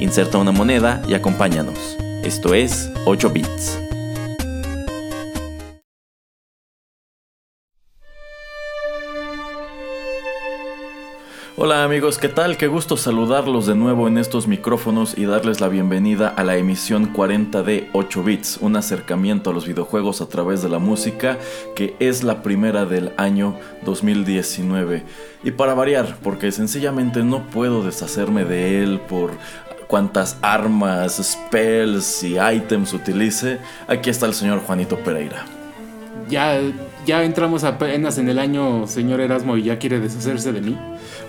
Inserta una moneda y acompáñanos. Esto es 8 bits. Hola amigos, ¿qué tal? Qué gusto saludarlos de nuevo en estos micrófonos y darles la bienvenida a la emisión 40 de 8 bits, un acercamiento a los videojuegos a través de la música que es la primera del año 2019. Y para variar, porque sencillamente no puedo deshacerme de él por cuántas armas, spells y items utilice, aquí está el señor Juanito Pereira. Ya, ya entramos apenas en el año, señor Erasmo, y ya quiere deshacerse de mí.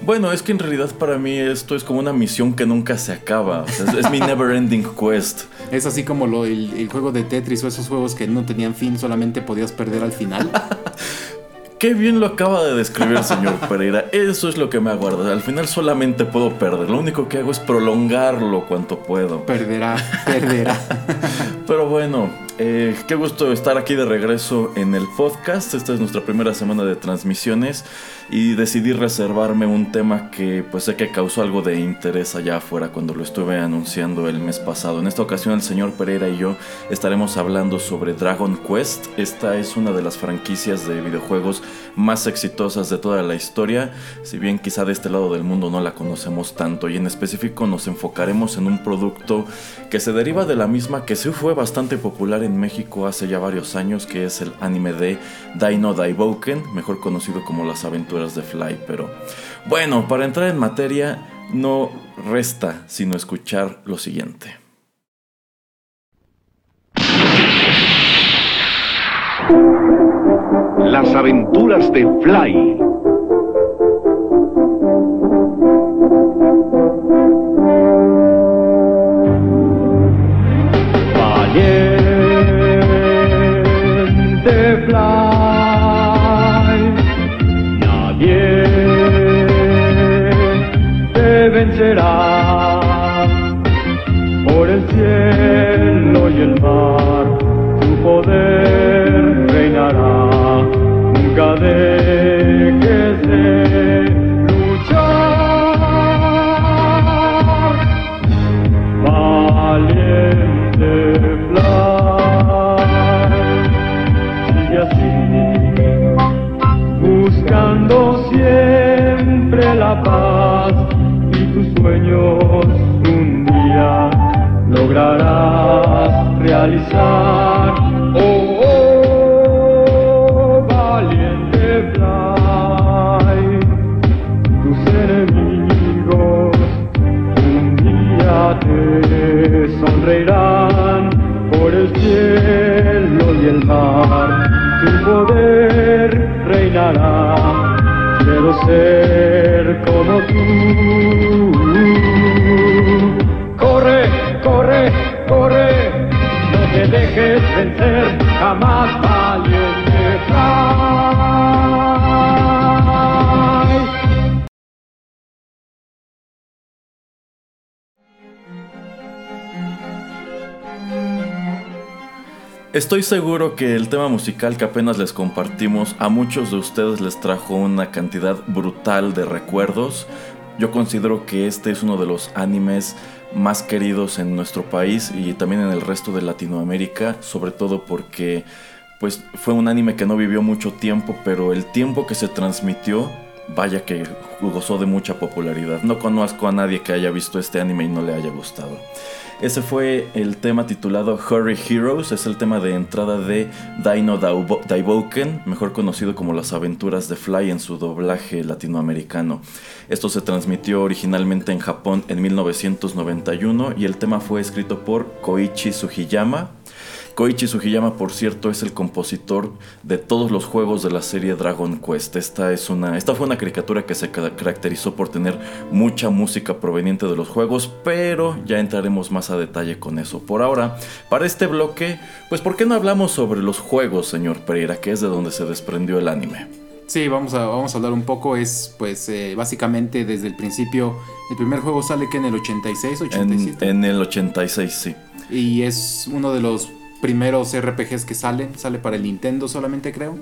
Bueno, es que en realidad para mí esto es como una misión que nunca se acaba. es, mi never ending quest. Es así como lo, el, el, juego de Tetris o esos juegos que no tenían fin, solamente podías perder al final. Qué bien lo acaba de describir, señor Pereira. Eso es lo que me aguarda. Al final solamente puedo perder. Lo único que hago es prolongarlo cuanto puedo. Perderá, perderá. Pero bueno, eh, qué gusto estar aquí de regreso en el podcast. Esta es nuestra primera semana de transmisiones y decidí reservarme un tema que pues sé que causó algo de interés allá afuera cuando lo estuve anunciando el mes pasado. En esta ocasión el señor Pereira y yo estaremos hablando sobre Dragon Quest. Esta es una de las franquicias de videojuegos más exitosas de toda la historia, si bien quizá de este lado del mundo no la conocemos tanto y en específico nos enfocaremos en un producto que se deriva de la misma que sí fue bastante popular en México hace ya varios años, que es el anime de Dino Daiboken, mejor conocido como Las aventuras de Fly, pero bueno, para entrar en materia no resta sino escuchar lo siguiente. Las aventuras de Fly. Quiero Estoy seguro que el tema musical que apenas les compartimos a muchos de ustedes les trajo una cantidad brutal de recuerdos. Yo considero que este es uno de los animes más queridos en nuestro país y también en el resto de Latinoamérica, sobre todo porque pues fue un anime que no vivió mucho tiempo, pero el tiempo que se transmitió, vaya que gozó de mucha popularidad. No conozco a nadie que haya visto este anime y no le haya gustado. Ese fue el tema titulado Hurry Heroes, es el tema de entrada de Dino Daiboken, mejor conocido como Las aventuras de Fly en su doblaje latinoamericano. Esto se transmitió originalmente en Japón en 1991 y el tema fue escrito por Koichi Sugiyama. Koichi Sugiyama, por cierto, es el compositor de todos los juegos de la serie Dragon Quest. Esta, es una, esta fue una caricatura que se caracterizó por tener mucha música proveniente de los juegos, pero ya entraremos más a detalle con eso. Por ahora, para este bloque, pues ¿por qué no hablamos sobre los juegos, señor Pereira, que es de donde se desprendió el anime? Sí, vamos a, vamos a hablar un poco. Es, pues, eh, básicamente desde el principio. El primer juego sale que en el 86, 87. En, en el 86, sí. Y es uno de los primeros RPGs que salen. Sale para el Nintendo solamente, creo.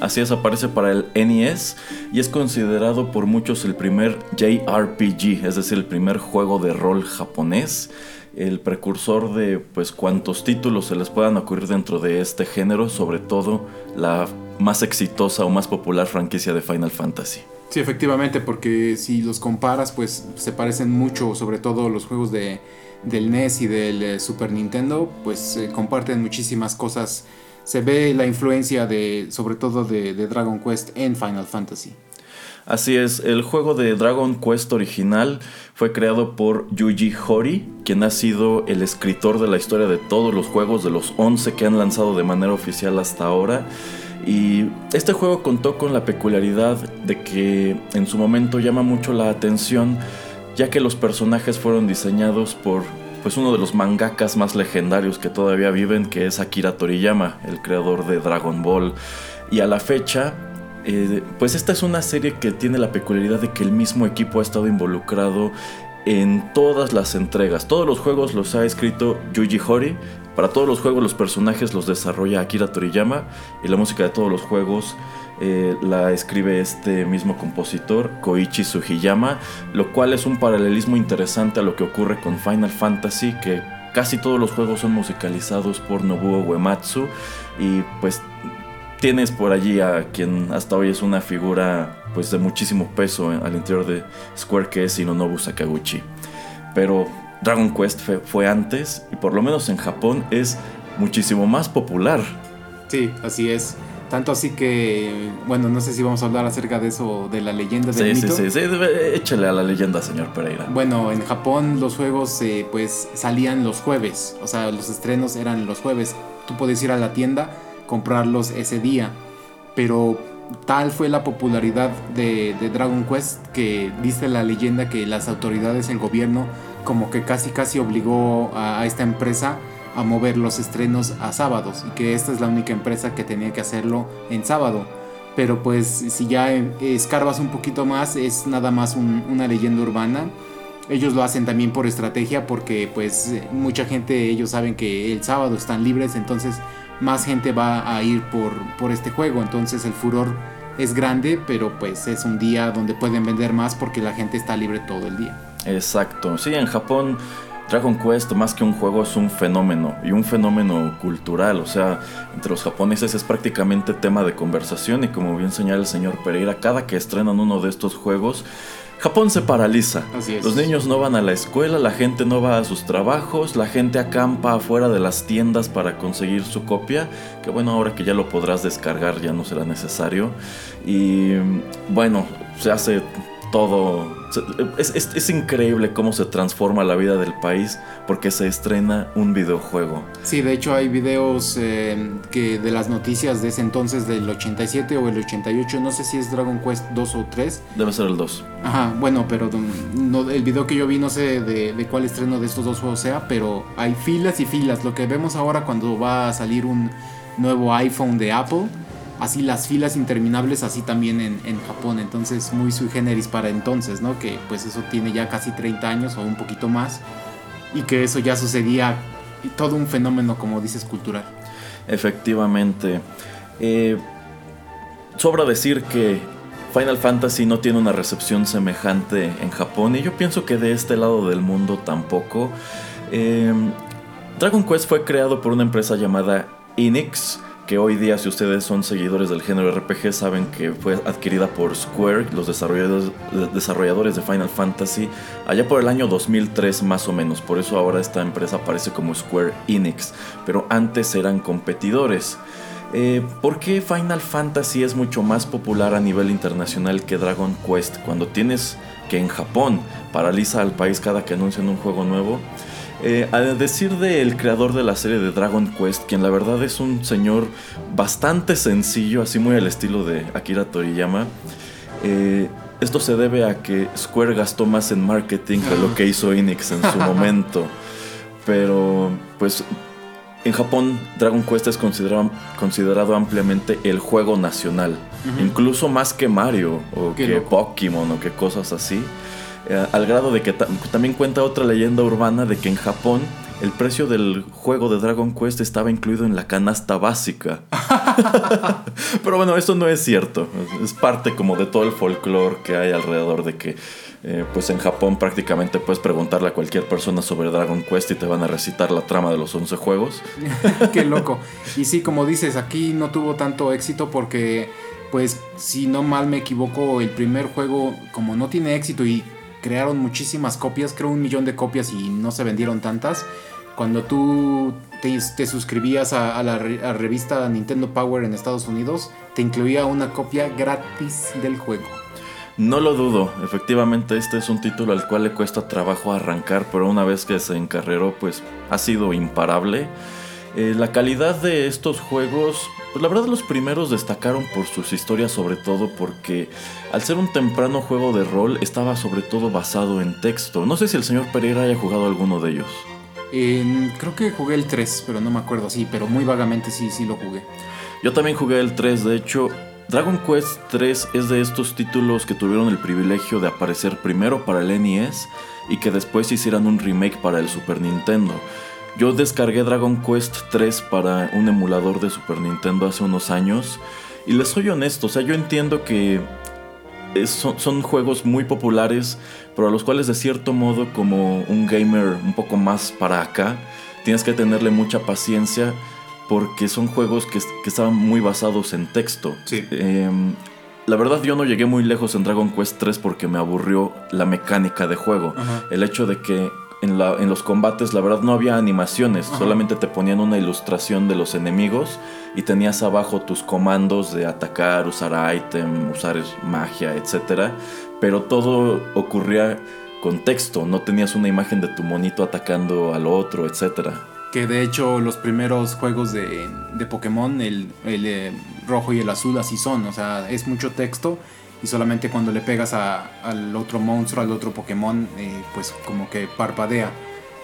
Así es, aparece para el NES y es considerado por muchos el primer JRPG, es decir, el primer juego de rol japonés el precursor de pues cuantos títulos se les puedan ocurrir dentro de este género, sobre todo la más exitosa o más popular franquicia de Final Fantasy. Sí, efectivamente, porque si los comparas, pues se parecen mucho, sobre todo los juegos de, del NES y del eh, Super Nintendo, pues comparten muchísimas cosas. Se ve la influencia de, sobre todo de Dragon Quest en Final Fantasy. Así es, el juego de Dragon Quest original fue creado por Yuji Horii, quien ha sido el escritor de la historia de todos los juegos, de los 11 que han lanzado de manera oficial hasta ahora. Y este juego contó con la peculiaridad de que en su momento llama mucho la atención, ya que los personajes fueron diseñados por pues uno de los mangakas más legendarios que todavía viven, que es Akira Toriyama, el creador de Dragon Ball. Y a la fecha, eh, pues esta es una serie que tiene la peculiaridad de que el mismo equipo ha estado involucrado en todas las entregas. Todos los juegos los ha escrito Yuji Horii. Para todos los juegos los personajes los desarrolla Akira Toriyama y la música de todos los juegos eh, la escribe este mismo compositor, Koichi Sugiyama, lo cual es un paralelismo interesante a lo que ocurre con Final Fantasy, que casi todos los juegos son musicalizados por Nobuo Uematsu y pues tienes por allí a quien hasta hoy es una figura pues de muchísimo peso al interior de Square que es Shinonobu Sakaguchi. Pero Dragon Quest fue, antes y por lo menos en Japón es muchísimo más popular. Sí, así es. Tanto así que, bueno, no sé si vamos a hablar acerca de eso, de la leyenda del sí, mito. Sí, sí, sí, échale a la leyenda, señor Pereira. Bueno, en Japón los juegos eh, pues salían los jueves, o sea, los estrenos eran los jueves. Tú puedes ir a la tienda comprarlos ese día. Pero tal fue la popularidad de, Dragon Quest que dice la leyenda que las autoridades, el gobierno, como que casi casi obligó a, esta empresa a mover los estrenos a sábados y que esta es la única empresa que tenía que hacerlo en sábado. Pero pues si ya escarbas un poquito más es nada más una leyenda urbana. Ellos lo hacen también por estrategia porque pues mucha gente ellos saben que el sábado están libres entonces más gente va a ir por, por este juego. Entonces el furor es grande, pero pues es un día donde pueden vender más porque la gente está libre todo el día. Exacto. Sí, en Japón Dragon Quest más que un juego es un fenómeno y un fenómeno cultural, o sea, entre los japoneses es prácticamente tema de conversación y como bien señala el señor Pereira, cada que estrenan uno de estos juegos Japón se paraliza. Los niños no van a la escuela, la gente no va a sus trabajos, la gente acampa afuera de las tiendas para conseguir su copia, que bueno, ahora que ya lo podrás descargar ya no será necesario. Y bueno, se hace todo. Es, increíble cómo se transforma la vida del país porque se estrena un videojuego. Sí, de hecho hay videos eh, que de las noticias de ese entonces del 87 o el 88, no sé si es Dragon Quest 2 o 3. Debe ser el 2. Ajá, bueno, pero no, el video que yo vi no sé de, de cuál estreno de estos dos juegos sea, pero hay filas y filas. Lo que vemos ahora cuando va a salir un nuevo iPhone de Apple así las filas interminables, así también en, Japón. Entonces, muy sui generis para entonces, ¿no? Que pues eso tiene ya casi 30 años o un poquito más. Y que eso ya sucedía, todo un fenómeno, como dices, cultural. Efectivamente. Eh, sobra decir que Final Fantasy no tiene una recepción semejante en Japón y yo pienso que de este lado del mundo tampoco. Eh, Dragon Quest fue creado por una empresa llamada Enix que hoy día si ustedes son seguidores del género RPG saben que fue adquirida por Square, los desarrolladores, de Final Fantasy, allá por el año 2003 más o menos, por eso ahora esta empresa aparece como Square Enix, pero antes eran competidores. Eh, ¿Por qué Final Fantasy es mucho más popular a nivel internacional que Dragon Quest? Cuando tienes que en Japón paraliza al país cada que anuncian un juego nuevo. Eh, a decir del creador de la serie de Dragon Quest, quien la verdad es un señor bastante sencillo, así muy al estilo de Akira Toriyama, eh, esto se debe a que Square gastó más en marketing que lo que hizo Enix en su momento. Pero, pues, en Japón Dragon Quest es considerado, considerado ampliamente el juego nacional. Incluso más que Mario o Qué que loco. Pokémon o que cosas así. Eh, al grado de que ta- también cuenta otra leyenda urbana de que en Japón el precio del juego de Dragon Quest estaba incluido en la canasta básica. Pero bueno, eso no es cierto. Es parte como de todo el folclore que hay alrededor de que, eh, pues en Japón prácticamente puedes preguntarle a cualquier persona sobre Dragon Quest y te van a recitar la trama de los 11 juegos. Qué loco. Y sí, como dices, aquí no tuvo tanto éxito porque, pues, si no mal me equivoco, el primer juego, como no tiene éxito y crearon muchísimas copias, creo un millón de copias y no se vendieron tantas. Cuando tú te, suscribías a, la revista Nintendo Power en Estados Unidos, te incluía una copia gratis del juego. No lo dudo, efectivamente este es un título al cual le cuesta trabajo arrancar, pero una vez que se encarreró, pues ha sido imparable. Eh, la calidad de estos juegos, pues la verdad los primeros destacaron por sus historias sobre todo porque al ser un temprano juego de rol estaba sobre todo basado en texto. No sé si el señor Pereira haya jugado alguno de ellos. Creo que jugué el 3, pero no me acuerdo, sí, pero muy vagamente sí, sí lo jugué. Yo también jugué el 3, de hecho, Dragon Quest 3 es de estos títulos que tuvieron el privilegio de aparecer primero para el NES y que después hicieran un remake para el Super Nintendo. Yo descargué Dragon Quest 3 para un emulador de Super Nintendo hace unos años y les soy honesto, o sea, yo entiendo que es- son, son juegos muy populares, pero a los cuales de cierto modo como un gamer un poco más para acá, tienes que tenerle mucha paciencia porque son juegos que, que estaban muy basados en texto. Sí. Em, la verdad yo no llegué muy lejos en Dragon Quest 3 porque me aburrió la mecánica de juego. El hecho de que en, la- en los combates la verdad no había animaciones, Ajá. solamente te ponían una ilustración de los enemigos y tenías abajo tus comandos de atacar, usar item, usar magia, etc. Pero todo ocurría con texto, no tenías una imagen de tu monito atacando al otro, etcétera. Que de hecho los primeros juegos de, de Pokémon, el, el, eh, rojo y el azul, así son. O sea, es mucho texto y solamente cuando le pegas a- al otro monstruo, al otro Pokémon, eh, pues como que parpadea.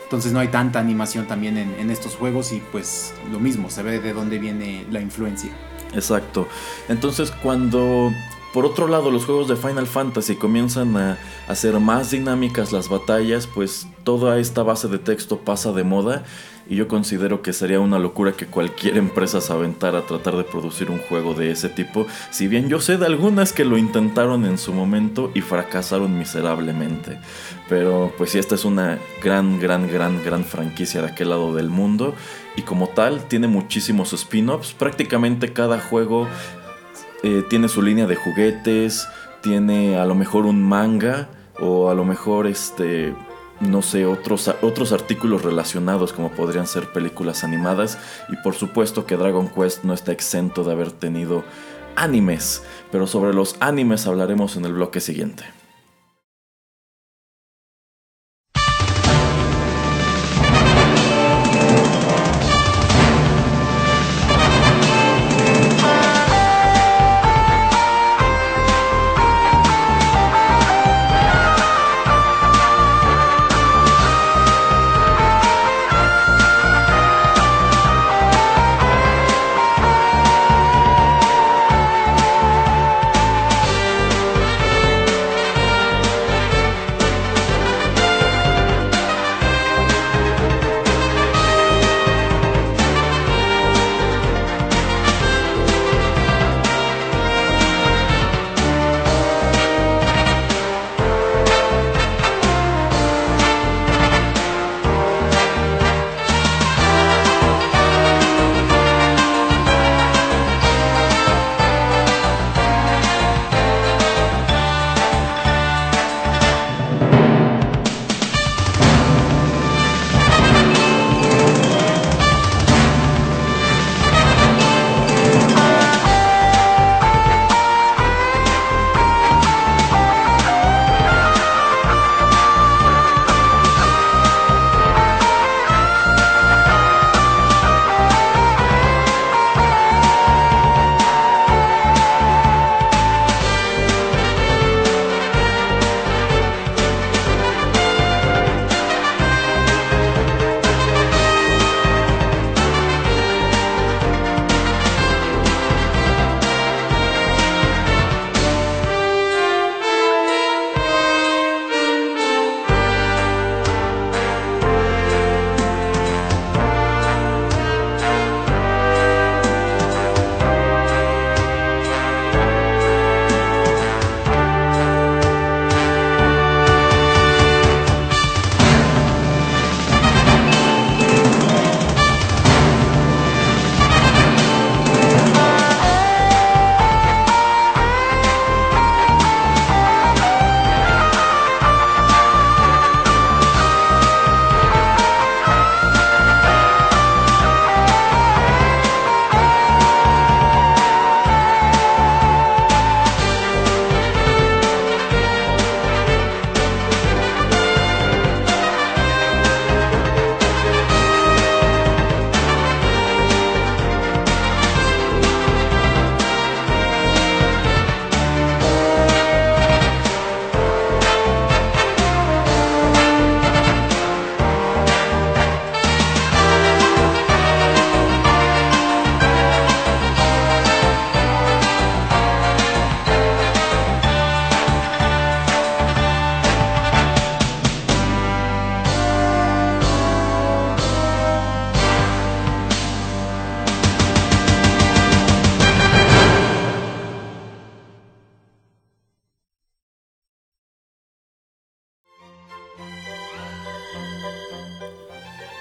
Entonces no hay tanta animación también en, en estos juegos y pues lo mismo, se ve de dónde viene la influencia. Exacto. Entonces cuando por otro lado los juegos de Final Fantasy comienzan a hacer más dinámicas las batallas, pues toda esta base de texto pasa de moda y yo considero que sería una locura que cualquier empresa se aventara a tratar de producir un juego de ese tipo, si bien yo sé de algunas que lo intentaron en su momento y fracasaron miserablemente. Pero pues sí, esta es una gran, gran, gran, gran franquicia de aquel lado del mundo y como tal tiene muchísimos spin-offs, prácticamente cada juego eh, tiene su línea de juguetes, tiene a lo mejor un manga o a lo mejor este no sé, otros, otros artículos relacionados como podrían ser películas animadas y por supuesto que Dragon Quest no está exento de haber tenido animes, pero sobre los animes hablaremos en el bloque siguiente.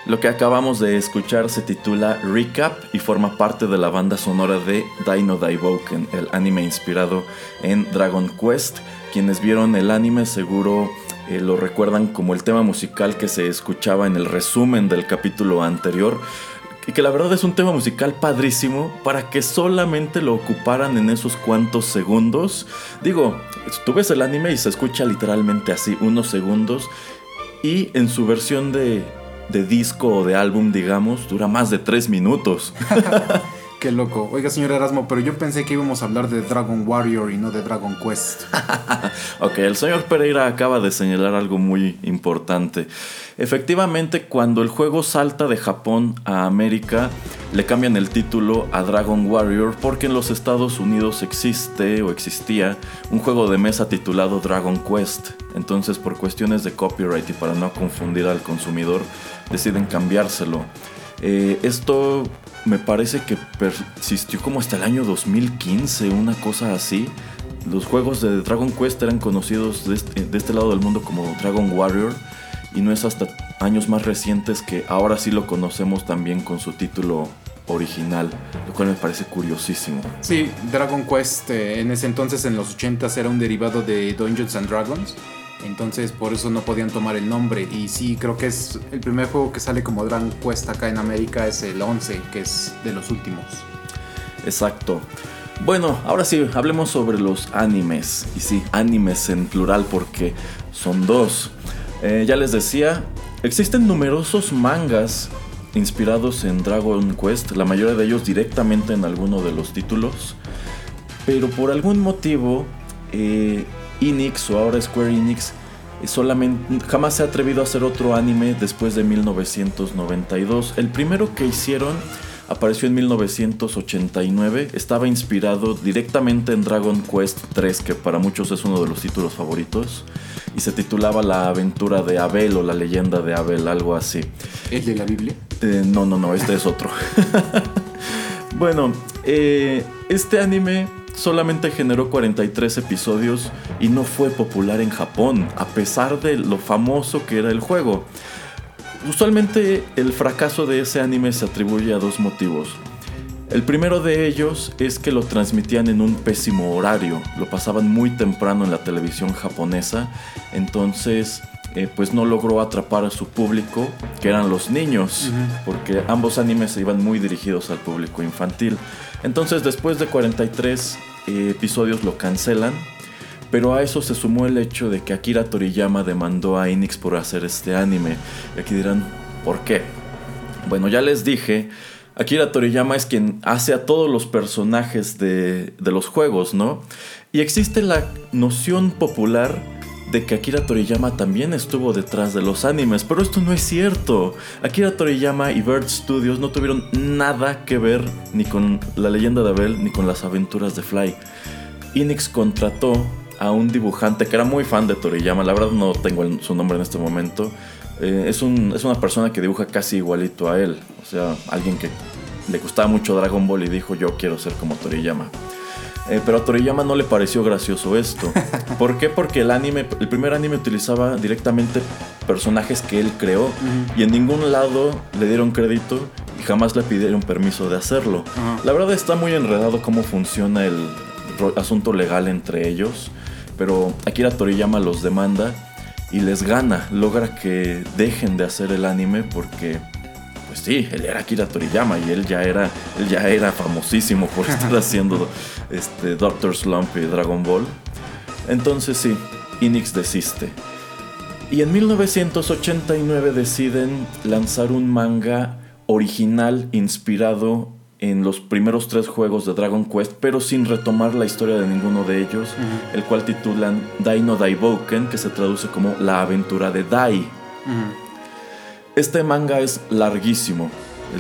Lo que acabamos de escuchar se titula Recap y forma parte de la banda sonora de Dino Daiboken, el anime inspirado en Dragon Quest. Quienes vieron el anime seguro eh, lo recuerdan como el tema musical que se escuchaba en el resumen del capítulo anterior. Y que la verdad es un tema musical padrísimo para que solamente lo ocuparan en esos cuantos segundos. Digo, tú ves el anime y se escucha literalmente así, unos segundos. Y en su versión de, de disco o de álbum, digamos, dura más de tres minutos. Qué loco. Oiga, señor Erasmo, pero yo pensé que íbamos a hablar de Dragon Warrior y no de Dragon Quest. ok, el señor Pereira acaba de señalar algo muy importante. Efectivamente, cuando el juego salta de Japón a América, le cambian el título a Dragon Warrior porque en los Estados Unidos existe o existía un juego de mesa titulado Dragon Quest. Entonces, por cuestiones de copyright y para no confundir al consumidor, deciden cambiárselo. Eh, esto me parece que persistió como hasta el año 2015, una cosa así. Los juegos de Dragon Quest eran conocidos de este, lado del mundo como Dragon Warrior y no es hasta años más recientes que ahora sí lo conocemos también con su título original, lo cual me parece curiosísimo. Sí, Dragon Quest eh, en ese entonces en los 80s era un derivado de Dungeons and Dragons entonces por eso no podían tomar el nombre. Y sí, creo que es el primer juego que sale como Dragon Quest acá en América es el 11, que es de los últimos. Exacto. Bueno, ahora sí, hablemos sobre los animes. Y sí, animes en plural porque son dos. Eh, ya les decía, existen numerosos mangas inspirados en Dragon Quest, la mayoría de ellos directamente en alguno de los títulos. Pero por algún motivo, eh, Enix o ahora Square Enix solamente jamás se ha atrevido a hacer otro anime después de 1992. El primero que hicieron apareció en 1989, estaba inspirado directamente en Dragon Quest 3, que para muchos es uno de los títulos favoritos, y se titulaba La aventura de Abel o la leyenda de Abel, algo así. ¿El de la Biblia? Eh, no, no, no, este es otro. bueno, eh, este anime solamente generó 43 episodios y no fue popular en Japón, a pesar de lo famoso que era el juego. Usualmente el fracaso de ese anime se atribuye a dos motivos. El primero de ellos es que lo transmitían en un pésimo horario, lo pasaban muy temprano en la televisión japonesa, entonces eh, pues no logró atrapar a su público, que eran los niños, porque ambos animes se iban muy dirigidos al público infantil. Entonces después de 43 episodios lo cancelan, pero a eso se sumó el hecho de que Akira Toriyama demandó a Enix por hacer este anime. Y aquí dirán, ¿por qué? Bueno, ya les dije, Akira Toriyama es quien hace a todos los personajes de los juegos, ¿no? Y existe la noción popular de que Akira Toriyama también estuvo detrás de los animes, pero esto no es cierto. Akira Toriyama y Bird Studios no tuvieron nada que ver ni con la leyenda de Abel ni con las aventuras de Fly. Enix contrató a un dibujante que era muy fan de Toriyama, la verdad no tengo su nombre en este momento. Eh, es, es una persona que dibuja casi igualito a él, o sea, alguien que le gustaba mucho Dragon Ball y dijo yo quiero ser como Toriyama. Eh, pero a Toriyama no le pareció gracioso esto. ¿Por qué? Porque el anime, el primer anime utilizaba directamente personajes que él creó y en ningún lado le dieron crédito y jamás le pidieron permiso de hacerlo. La verdad está muy enredado cómo funciona el asunto legal entre ellos, pero Akira Toriyama los demanda y les gana, logra que dejen de hacer el anime porque pues sí, él era Akira Toriyama y él ya era, él ya era famosísimo por estar haciendo este, Doctor Slump y Dragon Ball. Entonces sí, Enix desiste. Y en 1989 deciden lanzar un manga original inspirado en los primeros tres juegos de Dragon Quest, pero sin retomar la historia de ninguno de ellos, el cual titulan Dino Daiboken, que se traduce como La aventura de Dai. Este manga es larguísimo,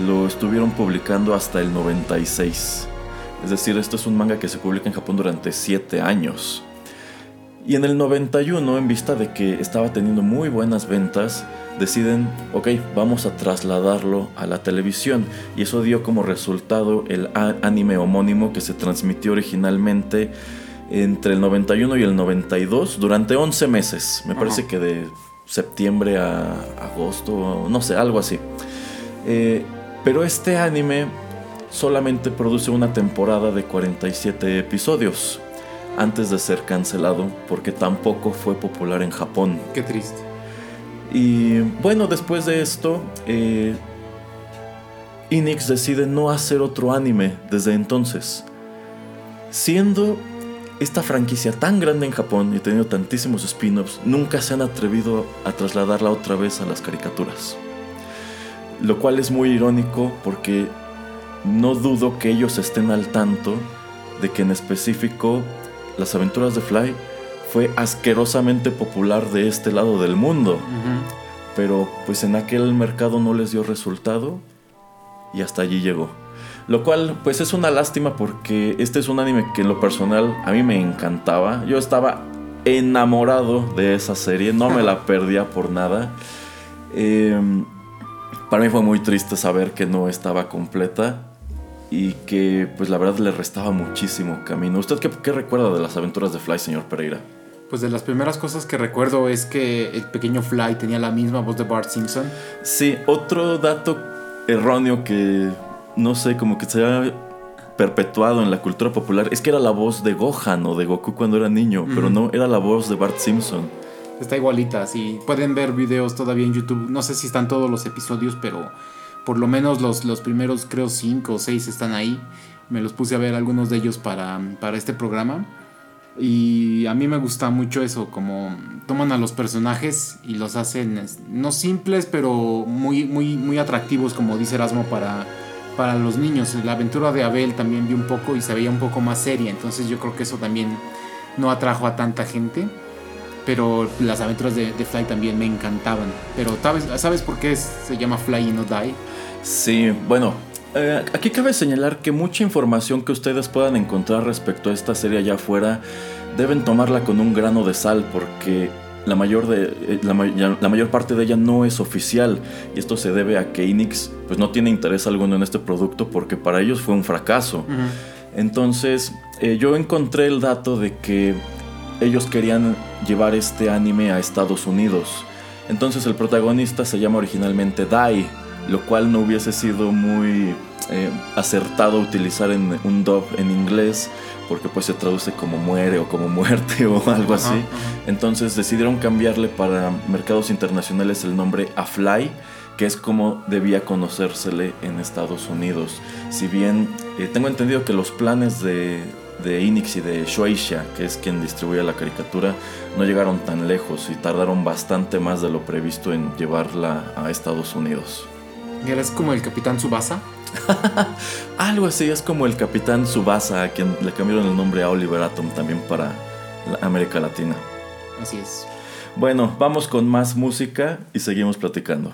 lo estuvieron publicando hasta el 96. Es decir, esto es un manga que se publica en Japón durante 7 años. Y en el 91, en vista de que estaba teniendo muy buenas ventas, deciden, ok, vamos a trasladarlo a la televisión. Y eso dio como resultado el anime homónimo que se transmitió originalmente entre el 91 y el 92 durante 11 meses. Me parece que de septiembre a agosto, no sé, algo así. Eh, pero este anime solamente produce una temporada de 47 episodios antes de ser cancelado porque tampoco fue popular en Japón. Qué triste. Y bueno, después de esto, eh, Enix decide no hacer otro anime desde entonces. Siendo esta franquicia tan grande en Japón y teniendo tantísimos spin-offs, nunca se han atrevido a trasladarla otra vez a las caricaturas. Lo cual es muy irónico porque no dudo que ellos estén al tanto de que en específico las aventuras de Fly fue asquerosamente popular de este lado del mundo. Pero pues en aquel mercado no les dio resultado y hasta allí llegó. Lo cual pues es una lástima porque este es un anime que en lo personal a mí me encantaba. Yo estaba enamorado de esa serie, no me la perdía por nada. Eh, para mí fue muy triste saber que no estaba completa y que pues la verdad le restaba muchísimo camino. ¿Usted qué, qué recuerda de las aventuras de Fly, señor Pereira? Pues de las primeras cosas que recuerdo es que el pequeño Fly tenía la misma voz de Bart Simpson. Sí, otro dato erróneo que no sé, como que se ha perpetuado en la cultura popular es que era la voz de Gohan o de Goku cuando era niño, pero no, era la voz de Bart Simpson. Está igualita, sí. Pueden ver videos todavía en YouTube. No sé si están todos los episodios, pero por lo menos los, los primeros, creo, cinco o seis están ahí. Me los puse a ver algunos de ellos para, para este programa. Y a mí me gusta mucho eso, como toman a los personajes y los hacen, no simples, pero muy, muy, muy atractivos, como dice Erasmo, para, para los niños. La aventura de Abel también vi un poco y se veía un poco más seria, entonces yo creo que eso también no atrajo a tanta gente. Pero las aventuras de, de Fly también me encantaban. Pero ¿sabes, ¿sabes por qué se llama Fly y no Die? Sí, bueno, eh, aquí cabe señalar que mucha información que ustedes puedan encontrar respecto a esta serie allá afuera deben tomarla con un grano de sal porque la mayor, de, eh, la, may- la mayor parte de ella no es oficial y esto se debe a que Enix pues, no tiene interés alguno en este producto porque para ellos fue un fracaso. Entonces, eh, yo encontré el dato de que ellos querían llevar este anime a Estados Unidos. Entonces, el protagonista se llama originalmente Dai, lo cual no hubiese sido muy eh, acertado utilizar en un dub en inglés, porque pues se traduce como muere o como muerte o algo así. ajá. Entonces decidieron cambiarle para mercados internacionales el nombre a Fly, que es como debía conocérsele en Estados Unidos. Si bien eh, tengo entendido que los planes de, de Enix y de Shueisha, que es quien distribuye la caricatura, no llegaron tan lejos y tardaron bastante más de lo previsto en llevarla a Estados Unidos. ¿Eres como el Capitán Subasa? Algo así, es como el Capitán Subasa, a quien le cambiaron el nombre a Oliver Atom también para la América Latina. Así es. Bueno, vamos con más música y seguimos platicando.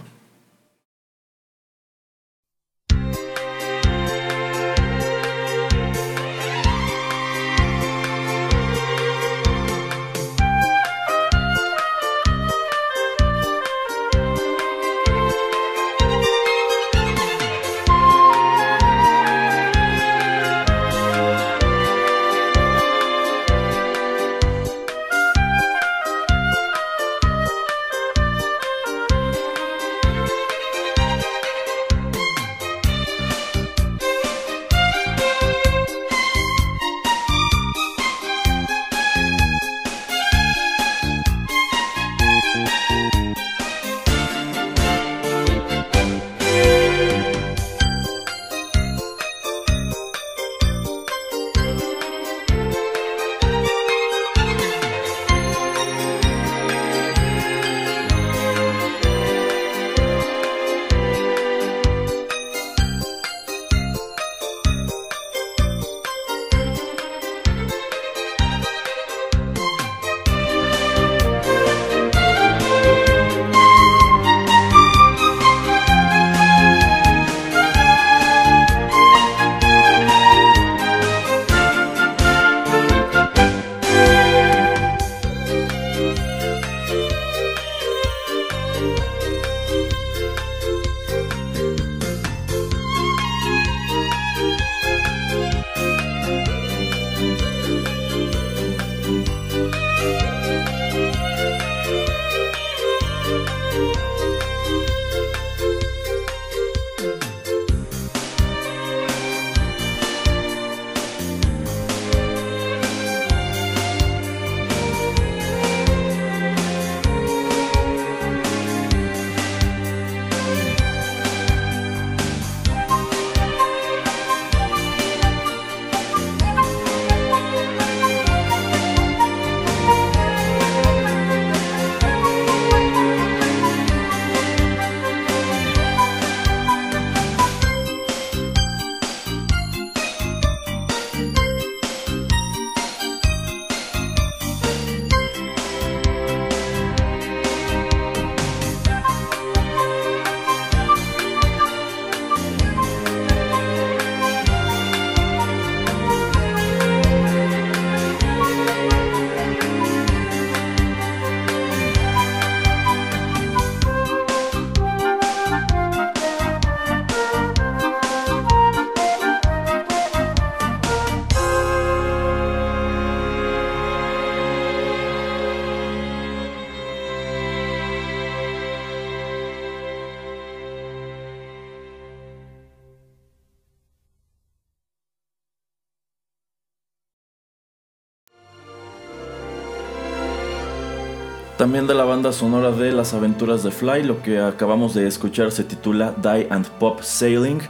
También de la banda sonora de Las aventuras de Fly, lo que acabamos de escuchar se titula Die and Pop Sailing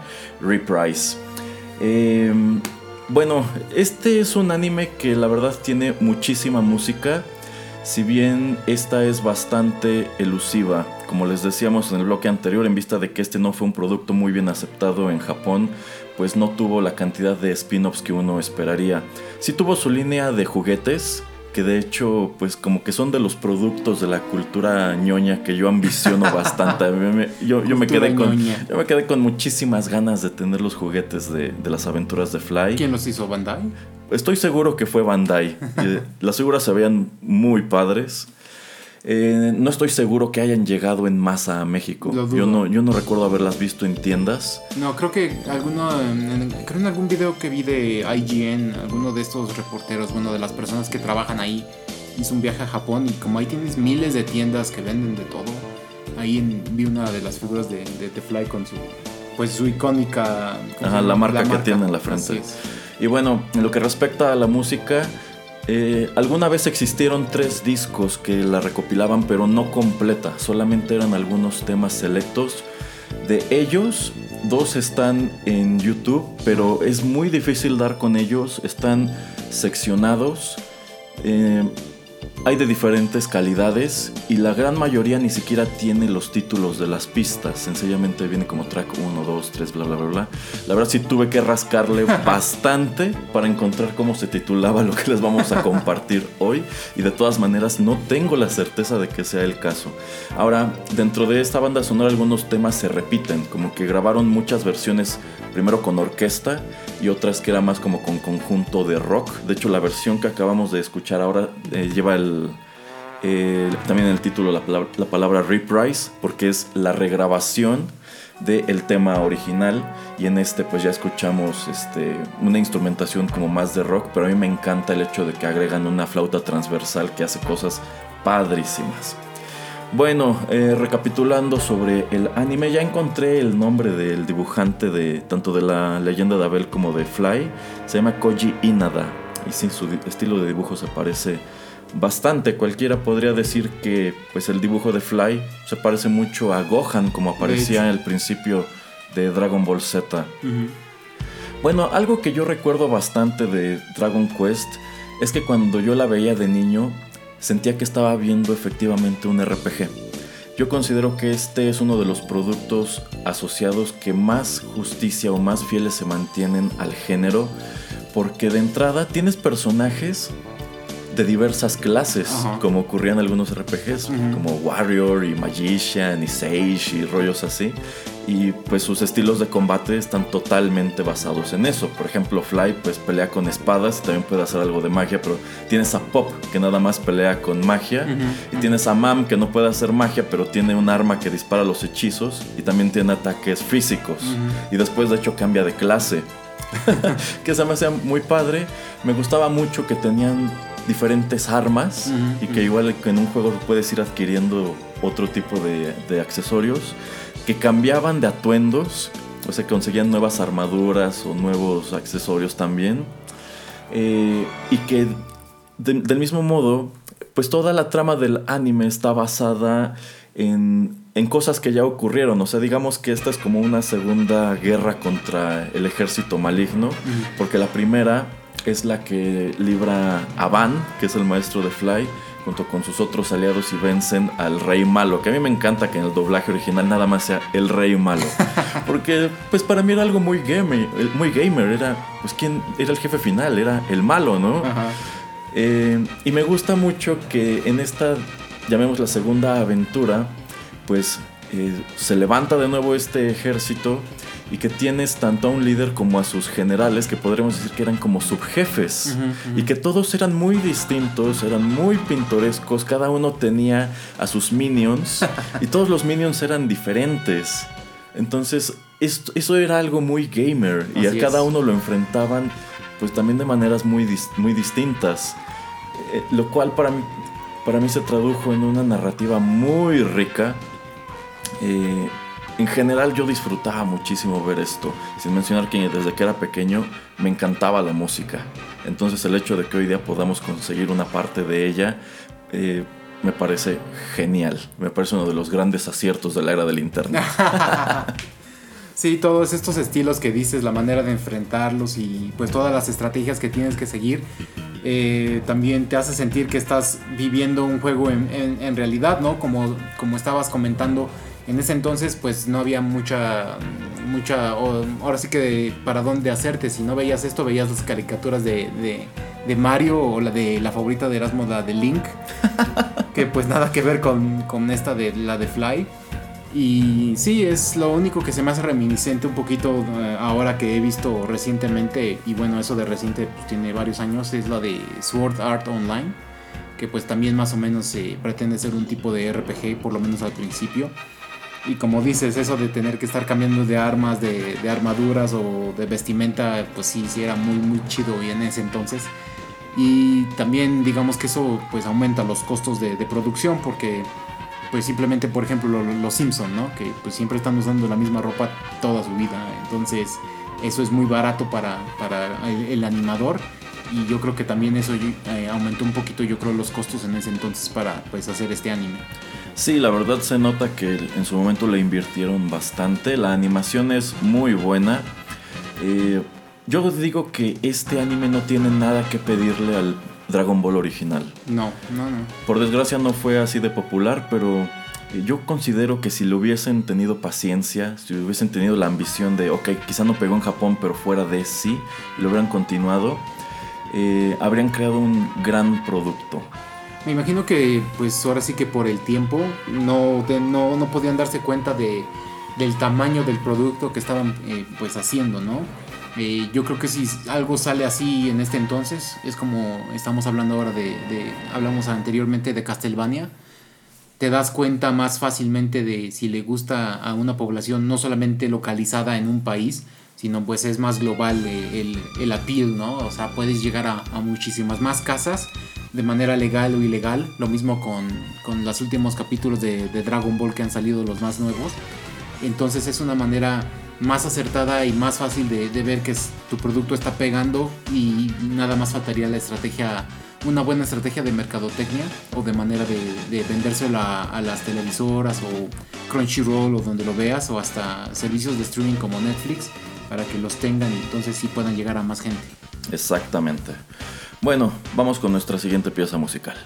Reprise. Em, bueno, este es un anime que la verdad tiene muchísima música, si bien esta es bastante elusiva, como les decíamos en el bloque anterior, en vista de que este no fue un producto muy bien aceptado en Japón, pues no tuvo la cantidad de spin-offs que uno esperaría. Sí tuvo su línea de juguetes, que de hecho, pues como que son de los productos de la cultura ñoña que yo ambiciono bastante. yo, yo, me quedé con, yo me quedé con muchísimas ganas de tener los juguetes de, de las aventuras de Fly. ¿Quién los hizo? ¿Bandai? Estoy seguro que fue Bandai. las figuras se veían muy padres. Eh, no estoy seguro que hayan llegado en masa a México. Yo no, yo no recuerdo haberlas visto en tiendas. No, creo que alguno, en, creo en algún video que vi de IGN, alguno de estos reporteros, bueno, de las personas que trabajan ahí, hizo un viaje a Japón y como ahí tienes miles de tiendas que venden de todo, ahí vi una de las figuras de, The Fly con su, pues su icónica... Ajá, la marca, que tiene en la frente. Y bueno, en lo que respecta a la música, eh, alguna vez existieron tres discos que la recopilaban, pero no completa, solamente eran algunos temas selectos. De ellos, dos están en YouTube, pero es muy difícil dar con ellos, están seccionados. Eh, hay de diferentes calidades y la gran mayoría ni siquiera tiene los títulos de las pistas. Sencillamente viene como track 1, 2, 3, bla, bla, bla, bla. La verdad sí tuve que rascarle bastante para encontrar cómo se titulaba lo que les vamos a compartir hoy. Y de todas maneras no tengo la certeza de que sea el caso. Ahora, dentro de esta banda sonora algunos temas se repiten, como que grabaron muchas versiones primero con orquesta y otras que era más como con conjunto de rock. De hecho, la versión que acabamos de escuchar ahora eh, lleva el, también el título la palabra, la reprise, porque es la regrabación del tema original y en este pues ya escuchamos este, una instrumentación como más de rock, pero a mí me encanta el hecho de que agregan una flauta transversal que hace cosas padrísimas. Bueno, eh, recapitulando sobre el anime, ya encontré el nombre del dibujante de tanto de la leyenda de Abel como de Fly. Se llama Koji Inada. Y sí, su estilo de dibujo se parece bastante. Cualquiera podría decir que pues el dibujo de Fly se parece mucho a Gohan como aparecía en el principio de Dragon Ball Z. Bueno, algo que yo recuerdo bastante de Dragon Quest es que cuando yo la veía de niño sentía que estaba viendo efectivamente un RPG. Yo considero que este es uno de los productos asociados que más justicia o más fieles se mantienen al género, porque de entrada tienes personajes de diversas clases, como ocurría en algunos RPGs, como Warrior y Magician y Sage y rollos así y pues sus estilos de combate están totalmente basados en eso. Por ejemplo, Fly pues pelea con espadas, también puede hacer algo de magia, pero tienes a Pop que nada más pelea con magia y tienes a Mam que no puede hacer magia, pero tiene un arma que dispara los hechizos y también tiene ataques físicos. Y después de hecho cambia de clase. que se me hacía muy padre. Me gustaba mucho que tenían diferentes armas y que igual que en un juego puedes ir adquiriendo otro tipo de, de accesorios que cambiaban de atuendos, o sea, conseguían nuevas armaduras o nuevos accesorios también. Eh, y que del mismo modo, pues toda la trama del anime está basada en, en, cosas que ya ocurrieron. O sea, digamos que esta es como una segunda guerra contra el ejército maligno, porque la primera es la que libra a Van, que es el maestro de Fly, junto con sus otros aliados y vencen al rey malo, que a mí me encanta que en el doblaje original nada más sea el rey malo, porque pues para mí era algo muy gamer, muy gamer, era pues quién era el jefe final, era el malo, ¿no? Eh, y me gusta mucho que en esta, llamemos la segunda aventura, pues eh, se levanta de nuevo este ejército y que tienes tanto a un líder como a sus generales, que podríamos decir que eran como subjefes, y que todos eran muy distintos, eran muy pintorescos, cada uno tenía a sus minions, y todos los minions eran diferentes. Entonces, esto, eso era algo muy gamer, y a cada uno lo enfrentaban pues también de maneras muy, muy distintas, eh, lo cual para mí, para mí se tradujo en una narrativa muy rica. Eh, en general yo disfrutaba muchísimo ver esto, sin mencionar que desde que era pequeño me encantaba la música. Entonces el hecho de que hoy día podamos conseguir una parte de ella, eh, me parece genial. Me parece uno de los grandes aciertos de la era del internet. Sí, todos estos estilos que dices, la manera de enfrentarlos y pues todas las estrategias que tienes que seguir, eh, también te hace sentir que estás viviendo un juego en, en- en realidad, ¿no? Como, como estabas comentando, en ese entonces pues no había mucha, mucha, ahora sí que de- para dónde hacerte, si no veías esto, veías las caricaturas de, de- de Mario o la de la favorita de Erasmo, la de Link, que pues nada que ver con, con esta de la de Fly. Y sí, es lo único que se me hace reminiscente un poquito eh, ahora que he visto recientemente, y bueno, eso de reciente pues, tiene varios años, es la de Sword Art Online, que pues también más o menos eh, pretende ser un tipo de RPG, por lo menos al principio. Y como dices, eso de tener que estar cambiando de armas, de, de armaduras o de vestimenta, pues sí, sí era muy, muy chido y en ese entonces. Y también digamos que eso pues aumenta los costos de, de producción porque pues simplemente por ejemplo lo- lo- los Simpson, ¿no? Que pues siempre están usando la misma ropa toda su vida. Entonces eso es muy barato para, para el, el animador y yo creo que también eso eh, aumentó un poquito yo creo los costos en ese entonces para pues hacer este anime. Sí, la verdad se nota que en su momento le invirtieron bastante. La animación es muy buena. Eh, yo digo que este anime no tiene nada que pedirle al Dragon Ball original. No, no, no. Por desgracia no fue así de popular, pero eh, yo considero que si le hubiesen tenido paciencia, si hubiesen tenido la ambición de, ok, quizá no pegó en Japón, pero fuera de sí, y lo hubieran continuado, eh, habrían creado un gran producto. Me imagino que pues ahora sí que por el tiempo no, de- no, no podían darse cuenta de, del tamaño del producto que estaban eh, pues haciendo, ¿no? Eh, yo creo que si algo sale así en este entonces, es como estamos hablando ahora de, de- hablamos anteriormente de Castlevania, te das cuenta más fácilmente de si le gusta a una población no solamente localizada en un país, sino pues es más global eh, el, el appeal, ¿no? O sea, puedes llegar a, a muchísimas más casas de manera legal o ilegal, lo mismo con, con los últimos capítulos de, Dragon Ball que han salido los más nuevos. Entonces es una manera más acertada y más fácil de, de ver que tu producto está pegando y nada más faltaría la estrategia, una buena estrategia de mercadotecnia o de manera de, de vendérselo a, a las televisoras o Crunchyroll o donde lo veas o hasta servicios de streaming como Netflix para que los tengan y entonces sí puedan llegar a más gente. Exactamente. Bueno, vamos con nuestra siguiente pieza musical.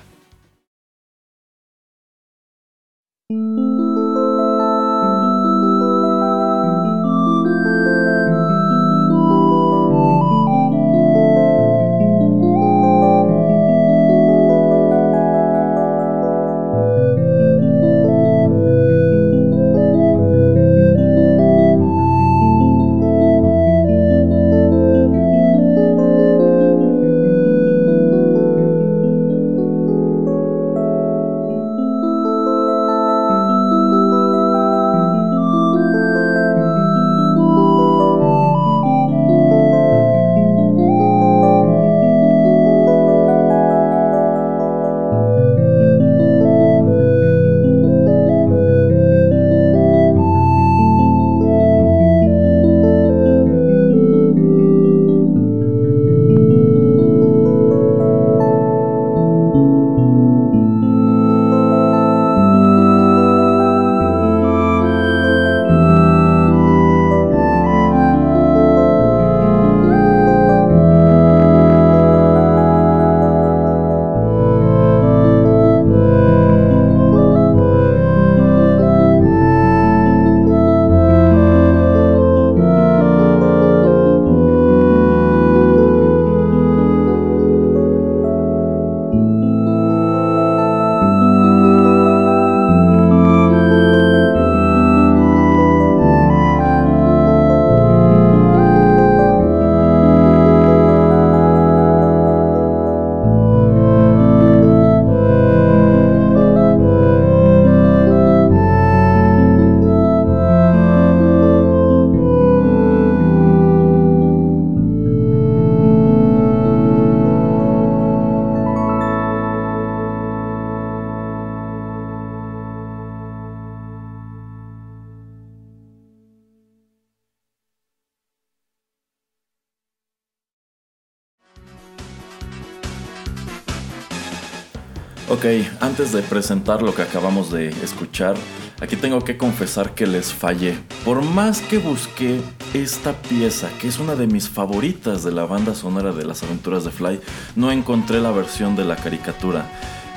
Antes de presentar lo que acabamos de escuchar, aquí tengo que confesar que les fallé. Por más que busqué esta pieza, que es una de mis favoritas de la banda sonora de las aventuras de Fly, no encontré la versión de la caricatura.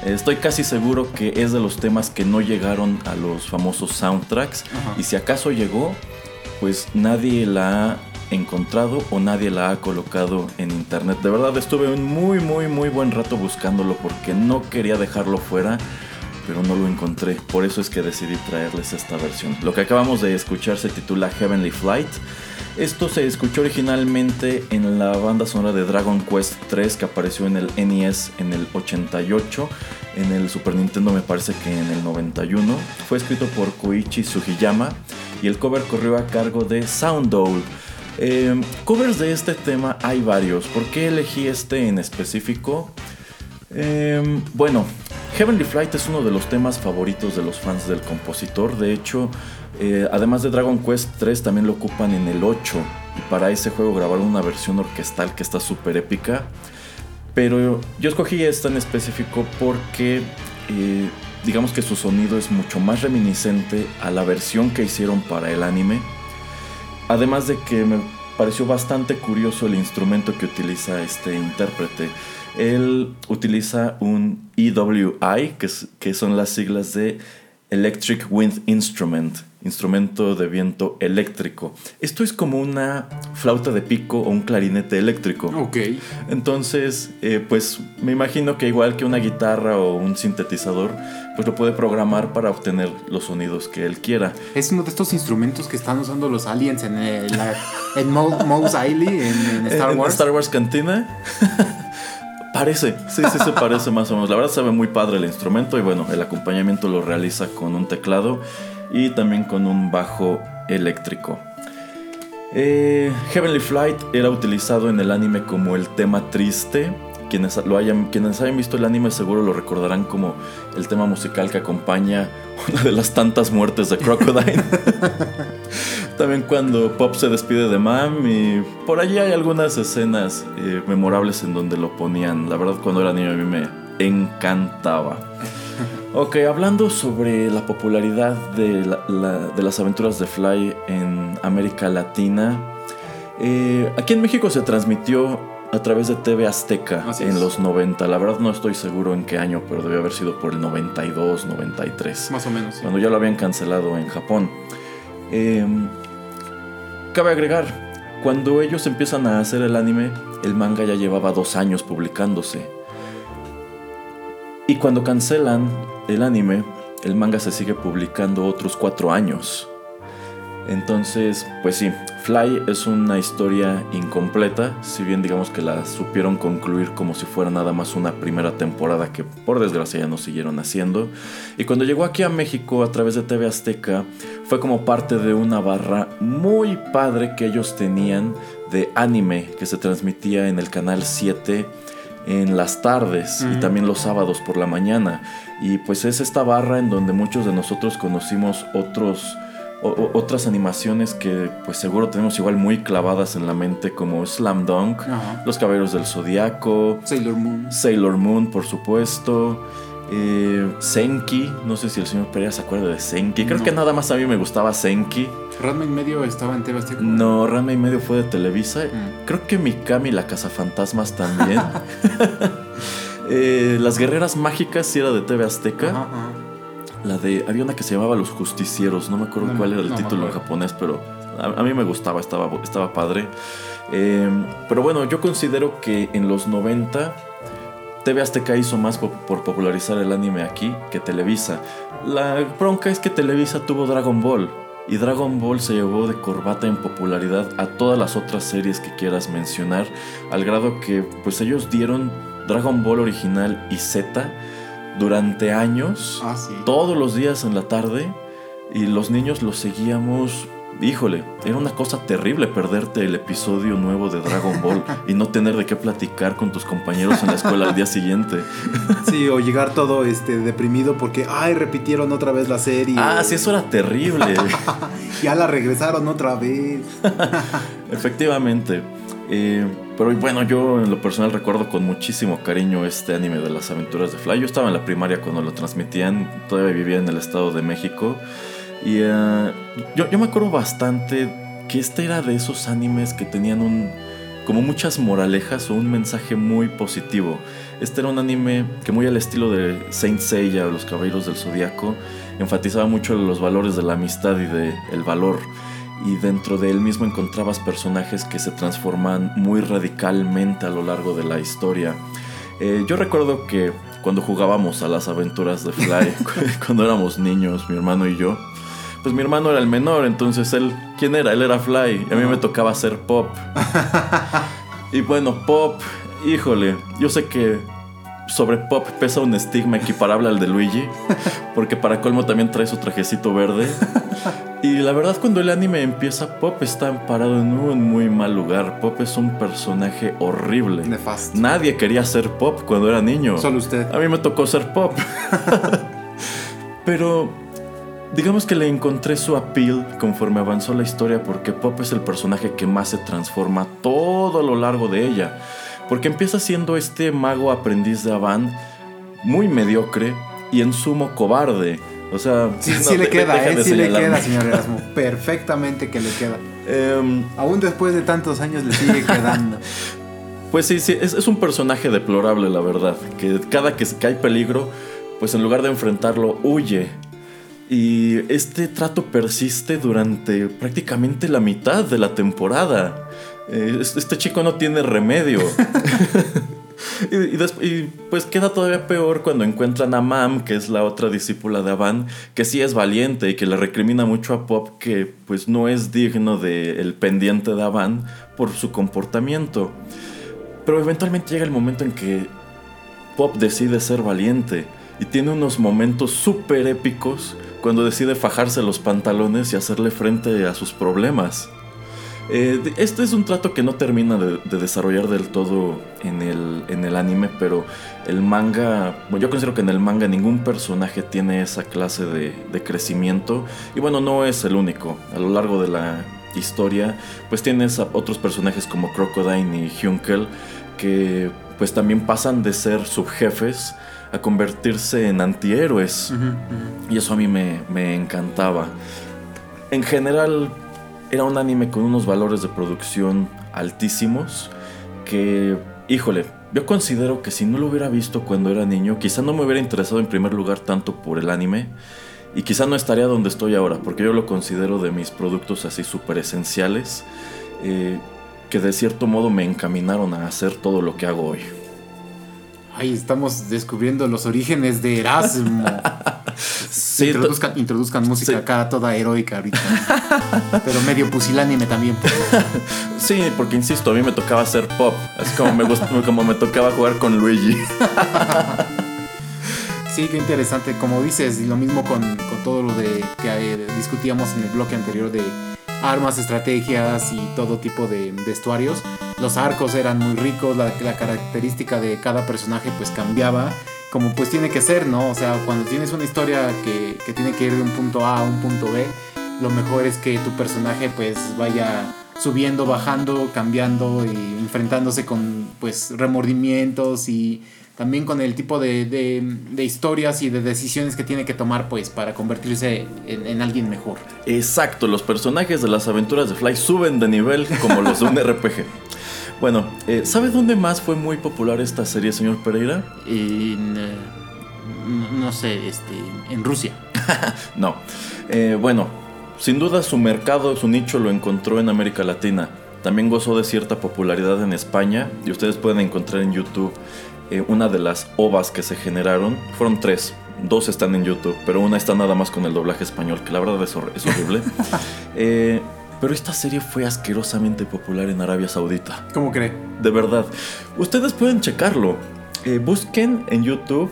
Estoy casi seguro que es de los temas que no llegaron a los famosos soundtracks y si acaso llegó, pues nadie la ha encontrado o nadie la ha colocado en internet. De verdad estuve un muy muy muy buen rato buscándolo porque no quería dejarlo fuera, pero no lo encontré. Por eso es que decidí traerles esta versión. Lo que acabamos de escuchar se titula Heavenly Flight. Esto se escuchó originalmente en la banda sonora de Dragon Quest 3 que apareció en el NES en el 88, en el Super Nintendo me parece que en el 91. Fue escrito por Koichi Sugiyama y el cover corrió a cargo de Sound Owl. Eh, covers de este tema hay varios. ¿Por qué elegí este en específico? Eh, bueno, Heavenly Flight es uno de los temas favoritos de los fans del compositor. De hecho, eh, además de Dragon Quest 3, también lo ocupan en el 8. Y para ese juego grabaron una versión orquestal que está súper épica. Pero yo escogí esta en específico porque eh, digamos que su sonido es mucho más reminiscente a la versión que hicieron para el anime. Además de que me pareció bastante curioso el instrumento que utiliza este intérprete. Él utiliza un EWI, que, es- que son las siglas de Electric Wind Instrument, instrumento de viento eléctrico. Esto es como una flauta de pico o un clarinete eléctrico. Ok. Entonces, eh, pues me imagino que igual que una guitarra o un sintetizador, pues lo puede programar para obtener los sonidos que él quiera. Es uno de estos instrumentos que están usando los aliens en, el, la- en Mo- Mos Eisley, en, en Star En Wars. Star Wars Cantina. parece, sí, sí, se parece más o menos. La verdad se ve muy padre el instrumento y bueno, el acompañamiento lo realiza con un teclado y también con un bajo eléctrico. Eh, Heavenly Flight era utilizado en el anime como el tema triste. Quienes, lo hayan, quienes hayan visto el anime seguro lo recordarán como el tema musical que acompaña una de las tantas muertes de Crocodile. También cuando Pop se despide de Mam y por allí hay algunas escenas eh, memorables en donde lo ponían. La verdad cuando era niño a mí me encantaba. Ok, hablando sobre la popularidad de, la- la- de las aventuras de Fly en América Latina, eh, aquí en México se transmitió a través de TV Azteca Así en es. los 90. La verdad no estoy seguro en qué año, pero debe haber sido por el 92, 93 Más o menos. sí. cuando ya lo habían cancelado en Japón. Eh, cabe agregar, cuando ellos empiezan a hacer el anime, el manga ya llevaba dos años publicándose. Y cuando cancelan el anime, el manga se sigue publicando otros cuatro años. Entonces, pues sí, Fly es una historia incompleta, si bien digamos que la supieron concluir como si fuera nada más una primera temporada que por desgracia ya no siguieron haciendo. Y cuando llegó aquí a México a través de TV Azteca, fue como parte de una barra muy padre que ellos tenían de anime que se transmitía en el canal 7 en las tardes y también los sábados por la mañana. Y pues es esta barra en donde muchos de nosotros conocimos otros o- otras animaciones que pues seguro tenemos igual muy clavadas en la mente como Slam Dunk. Los Caballeros del Zodiaco, Sailor Moon. Sailor Moon por supuesto, eh, Senki, no sé si el señor Pereira se acuerda de Senki, creo No. que nada más a mí me gustaba Senki, Ranma y medio estaba en TV Azteca. no, Rama y medio fue de Televisa, Mm. creo que Mikami la Cazafantasmas también. Eh, Las Guerreras Mágicas sí era de TV Azteca. Ajá, ajá. La de. Había una que se llamaba Los Justicieros. No me acuerdo No cuál era el no título en japonés, pero a, a mí me gustaba, estaba, estaba padre. Eh, pero bueno, yo considero que en los 90 TV Azteca hizo más po- por popularizar el anime aquí que Televisa. La bronca es que Televisa tuvo Dragon Ball. Y Dragon Ball se llevó de corbata en popularidad a todas las otras series que quieras mencionar. Al grado que pues ellos dieron Dragon Ball original y Z durante años Ah, sí. todos los días en la tarde y los niños lo seguíamos. Híjole, era una cosa terrible perderte el episodio nuevo de Dragon Ball y no tener de qué platicar con tus compañeros en la escuela al día siguiente. Sí, o llegar todo este deprimido porque, ay, repitieron otra vez la serie. Ah, sí, eso era terrible. Ya la regresaron otra vez. Efectivamente. Eh, pero bueno, yo en lo personal recuerdo con muchísimo cariño este anime de las aventuras de Fly. Yo estaba en la primaria cuando lo transmitían, todavía vivía en el Estado de México. Y yo, yo me acuerdo bastante que este era de esos animes que tenían un como muchas moralejas o un mensaje muy positivo. Este era un anime que muy al estilo de Saint Seiya o Los Caballeros del Zodiaco enfatizaba mucho los valores de la amistad y del el valor. Y dentro de él mismo encontrabas personajes que se transforman muy radicalmente a lo largo de la historia. Eh, yo recuerdo que cuando jugábamos a las aventuras de Fly, cuando éramos niños, mi hermano y yo, pues mi hermano era el menor, entonces él, ¿quién era? Él era Fly, y a mí me tocaba hacer Pop. y bueno, Pop, híjole, yo sé que sobre Pop pesa un estigma equiparable al de Luigi, porque para colmo también trae su trajecito verde. Y la verdad cuando el anime empieza, Pop está parado en un muy mal lugar. Pop es un personaje horrible. Nefasto. Nadie quería ser Pop cuando era niño. Solo usted. A mí me tocó ser Pop. Pero digamos que le encontré su appeal conforme avanzó la historia porque Pop es el personaje que más se transforma todo a lo largo de ella. Porque empieza siendo este mago aprendiz de Avan muy mediocre y en sumo cobarde. O sea, Sí, no, sí le de- queda, ¿eh? Sí le queda, señor Erasmo. Perfectamente que le queda. Em, Aún después de tantos años le sigue quedando. Pues sí, sí, es, es un personaje deplorable, la verdad. Que cada que, que hay peligro, pues en lugar de enfrentarlo, huye. Y este trato persiste durante prácticamente la mitad de la temporada. Eh, es- este chico no tiene remedio. y, y des- y, pues queda todavía peor cuando encuentran a Mam, que es la otra discípula de Avan, que sí es valiente y que le recrimina mucho a Pop que pues no es digno del pendiente de Avan por su comportamiento. Pero eventualmente llega el momento en que Pop decide ser valiente y tiene unos momentos súper épicos cuando decide fajarse los pantalones y hacerle frente a sus problemas. Este es un trato que no termina de, de desarrollar del todo en el, en el anime, pero el manga, bueno, yo considero que en el manga ningún personaje tiene esa clase de, de crecimiento y bueno, no es el único. A lo largo de la historia, pues tienes otros personajes como Crocodile y Hunkel que pues también pasan de ser subjefes a convertirse en antihéroes. Y eso a mí me, me encantaba. En general, era un anime con unos valores de producción altísimos que, híjole, yo considero que si no lo hubiera visto cuando era niño, quizá no me hubiera interesado en primer lugar tanto por el anime y quizá no estaría donde estoy ahora, porque yo lo considero de mis productos así súper esenciales eh, que de cierto modo me encaminaron a hacer todo lo que hago hoy. Ay, estamos descubriendo los orígenes de Erasmo. Sí, introduzcan, introduzcan música Sí. acá toda heroica ahorita. Pero medio pusilánime también. pues. Sí, porque insisto, a mí me tocaba hacer pop. Es como me, como me tocaba jugar con Luigi. Sí, qué interesante. Como dices, y lo mismo con, con todo lo de que eh, discutíamos en el bloque anterior de armas, estrategias y todo tipo de vestuarios. Los arcos eran muy ricos, la, la característica de cada personaje pues cambiaba, como pues tiene que ser, ¿no? O sea, cuando tienes una historia que, que tiene que ir de un punto A a un punto B, lo mejor es que tu personaje pues vaya subiendo, bajando, cambiando y enfrentándose con pues remordimientos y también con el tipo de, de- de historias y de decisiones que tiene que tomar pues para convertirse en, en alguien mejor. Exacto, los personajes de las aventuras de Fly suben de nivel como los de un RPG. Bueno, eh, ¿sabe dónde más fue muy popular esta serie, señor Pereira? En, eh, no, no sé, este, en Rusia. No. Eh, bueno, sin duda su mercado, su nicho lo encontró en América Latina. También gozó de cierta popularidad en España y ustedes pueden encontrar en YouTube eh, una de las ovas que se generaron. Fueron tres. Dos están en YouTube, pero una está nada más con el doblaje español, que la verdad es, hor- es horrible. Eh, pero esta serie fue asquerosamente popular en Arabia Saudita. ¿Cómo cree? De verdad. Ustedes pueden checarlo. Eh, busquen en YouTube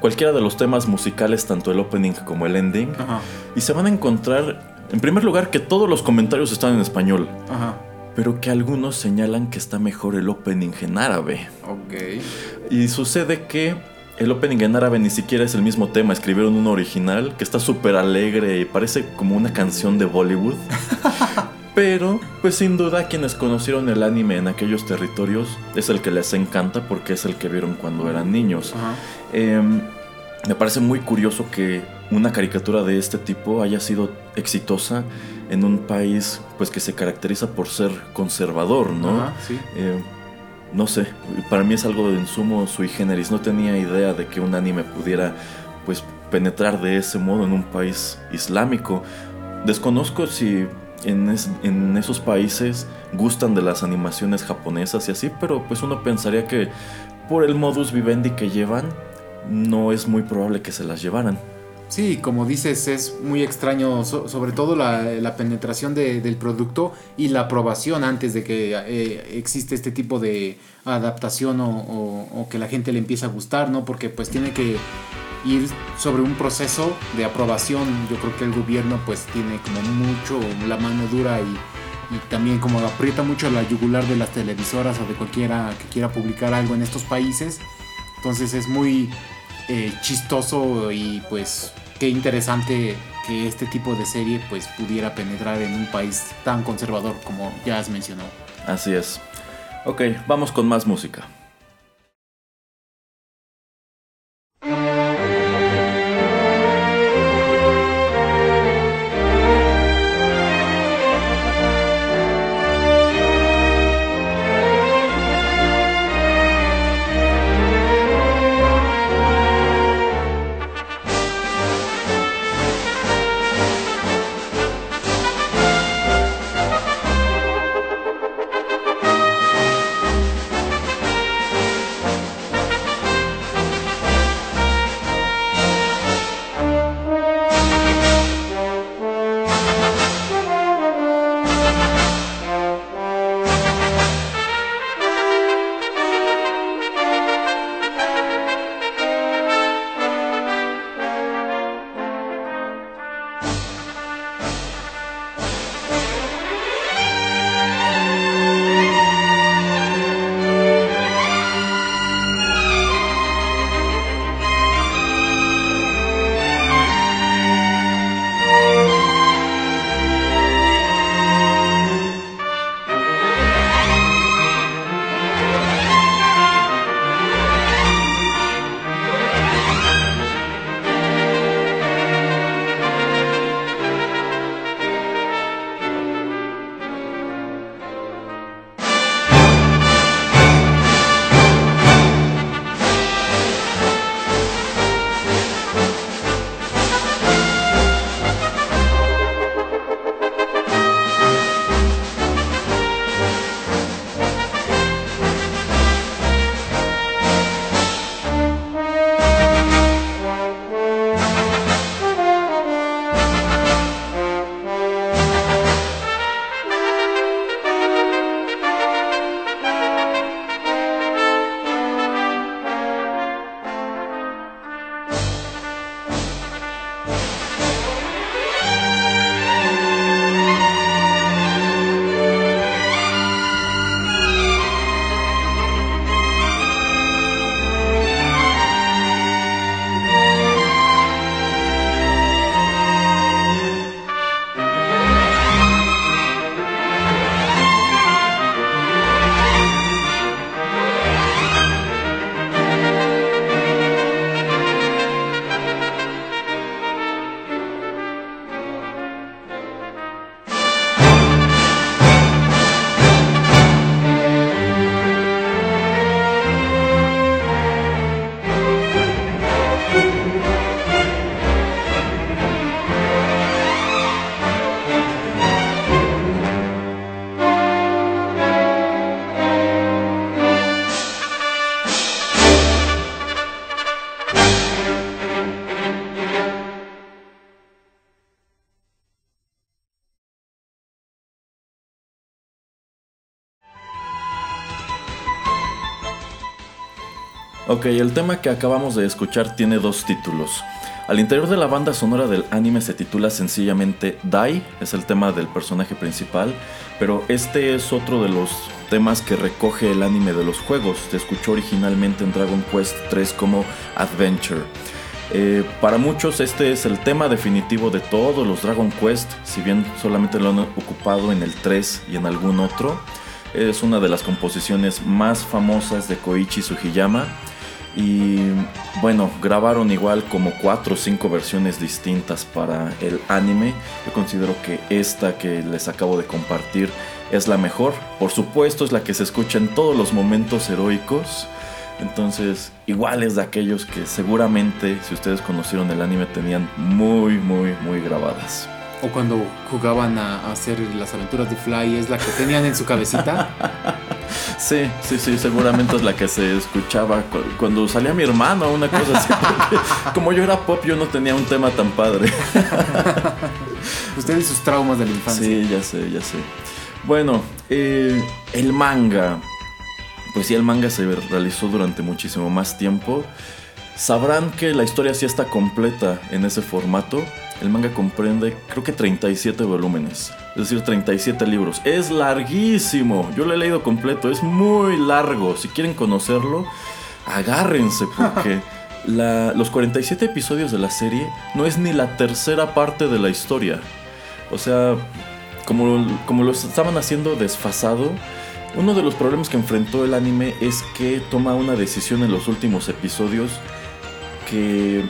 cualquiera de los temas musicales, tanto el opening como el ending. Ajá, Y se van a encontrar, en primer lugar, que todos los comentarios están en español, ajá. Pero que algunos señalan que está mejor el opening en árabe. Ok. Y sucede que el opening en árabe ni siquiera es el mismo tema, escribieron uno original que está súper alegre y parece como una canción de Bollywood. Pero, pues sin duda quienes conocieron el anime en aquellos territorios es el que les encanta porque es el que vieron cuando eran niños. Em, me parece muy curioso que una caricatura de este tipo haya sido exitosa en un país pues que se caracteriza por ser conservador, ¿no? Ajá, sí. Eh, no sé, para mí es algo de insumo sui generis. No tenía idea de que un anime pudiera pues penetrar de ese modo en un país islámico. Desconozco si en, es- en esos países gustan de las animaciones japonesas y así, pero pues uno pensaría que por el modus vivendi que llevan, no es muy probable que se las llevaran. Sí, como dices, es muy extraño, so- sobre todo la, la penetración de- del producto y la aprobación antes de que eh, existe este tipo de adaptación o, que la gente le empiece a gustar, ¿no? Porque pues tiene que ir sobre un proceso de aprobación. Yo creo que el gobierno pues tiene como mucho la mano dura y, y también como aprieta mucho la yugular de las televisoras o de cualquiera que quiera publicar algo en estos países. Entonces es muy eh, chistoso y pues qué interesante que este tipo de serie pues pudiera penetrar en un país tan conservador como ya has mencionado. Así es. Ok, vamos con más música. Ok, el tema que acabamos de escuchar tiene dos títulos. Al interior de la banda sonora del anime se titula sencillamente Dai, es el tema del personaje principal, pero este es otro de los temas que recoge el anime de los juegos. Se escuchó originalmente en Dragon Quest 3 como Adventure. Eh, para muchos este es el tema definitivo de todos los Dragon Quest, si bien solamente lo han ocupado en el 3 y en algún otro. Es una de las composiciones más famosas de Koichi Sugiyama. Y bueno, grabaron igual como 4 o 5 versiones distintas para el anime. Yo considero que esta que les acabo de compartir es la mejor. Por supuesto es la que se escucha en todos los momentos heroicos. Entonces, igual es de aquellos que seguramente, si ustedes conocieron el anime, tenían muy, muy, muy grabadas. O cuando jugaban a, hacer las aventuras de Fly, es la que tenían en su cabecita. Sí, sí, sí, seguramente es la que se escuchaba cuando salía mi hermano, una cosa así. Como yo era pop, yo no tenía un tema tan padre. Ustedes sus traumas de la infancia. Sí, ya sé, ya sé. Bueno, eh, el manga. Pues sí, el manga se realizó durante muchísimo más tiempo. Sabrán que la historia sí está completa en ese formato. El manga comprende creo que 37 volúmenes, es decir, 37 libros. Es larguísimo, yo lo he leído completo, es muy largo. Si quieren conocerlo, agárrense porque los 47 episodios de la serie no es ni la tercera parte de la historia. O sea, como, como lo estaban haciendo desfasado, uno de los problemas que enfrentó el anime es que toma una decisión en los últimos episodios que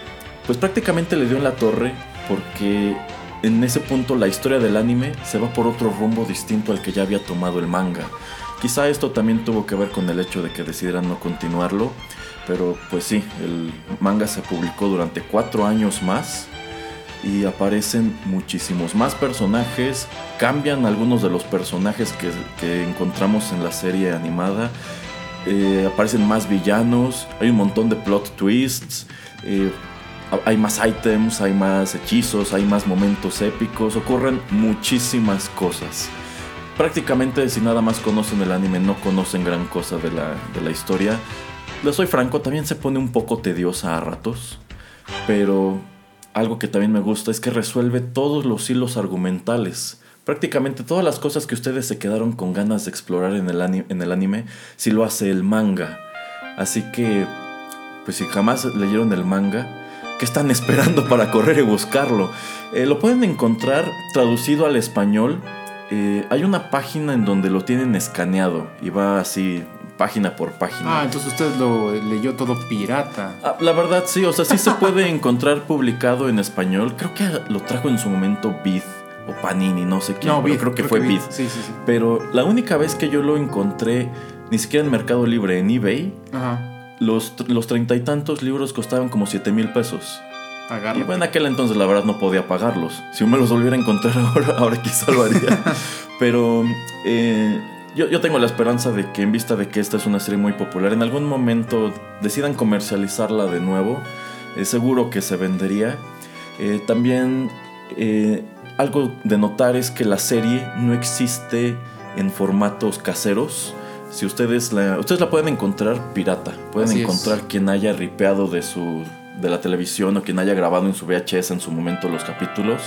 pues prácticamente le dio en la torre porque en ese punto la historia del anime se va por otro rumbo distinto al que ya había tomado el manga. Quizá esto también tuvo que ver con el hecho de que decidieran no continuarlo, pero pues sí, el manga se publicó durante cuatro años más y aparecen muchísimos más personajes, cambian algunos de los personajes que, encontramos en la serie animada, eh, aparecen más villanos, hay un montón de plot twists. Eh, hay más items, hay más hechizos, hay más momentos épicos, ocurren muchísimas cosas. Prácticamente si nada más conocen el anime no conocen gran cosa de la, de la historia. Les soy franco, también se pone un poco tediosa a ratos, pero algo que también me gusta es que resuelve todos los hilos argumentales. Prácticamente todas las cosas que ustedes se quedaron con ganas de explorar en el, en el anime, si lo hace el manga. Así que, pues si jamás leyeron el manga, ¿Qué están esperando para correr y buscarlo? Eh, lo pueden encontrar traducido al español. Eh, hay una página en donde lo tienen escaneado y va así página por página. Ah, entonces usted lo leyó todo pirata. Ah, la verdad sí, o sea, sí se puede encontrar publicado en español. Creo que lo trajo en su momento Bid o Panini, no sé quién. No, creo que fue Bid. Sí, sí, sí. Pero la única vez que yo lo encontré, ni siquiera en Mercado Libre, en eBay, Ajá los, treinta y tantos libros costaban como siete mil pesos. Y bueno, en aquel entonces la verdad no podía pagarlos. Si me los volviera a encontrar ahora, ahora quizá lo haría. Pero eh, yo, tengo la esperanza de que en vista de que esta es una serie muy popular, en algún momento decidan comercializarla de nuevo. Eh, seguro que se vendería. Eh, también algo de notar es que la serie no existe en formatos caseros. Si ustedes la, ustedes la pueden encontrar pirata, pueden encontrar quien haya ripeado de su de la televisión o quien haya grabado en su VHS en su momento los capítulos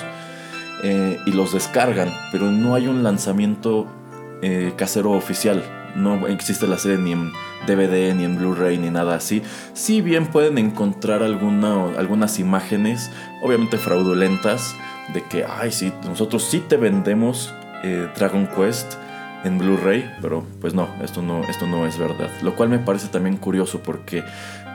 eh, y los descargan, pero no hay un lanzamiento eh, casero oficial. No existe la serie ni en DVD, ni en Blu-ray, ni nada así. Si bien pueden encontrar alguna, algunas imágenes, obviamente fraudulentas, de que, ay, sí, nosotros sí te vendemos eh, Dragon Quest en Blu-ray, pero pues no, esto no, esto no es verdad. Lo cual me parece también curioso porque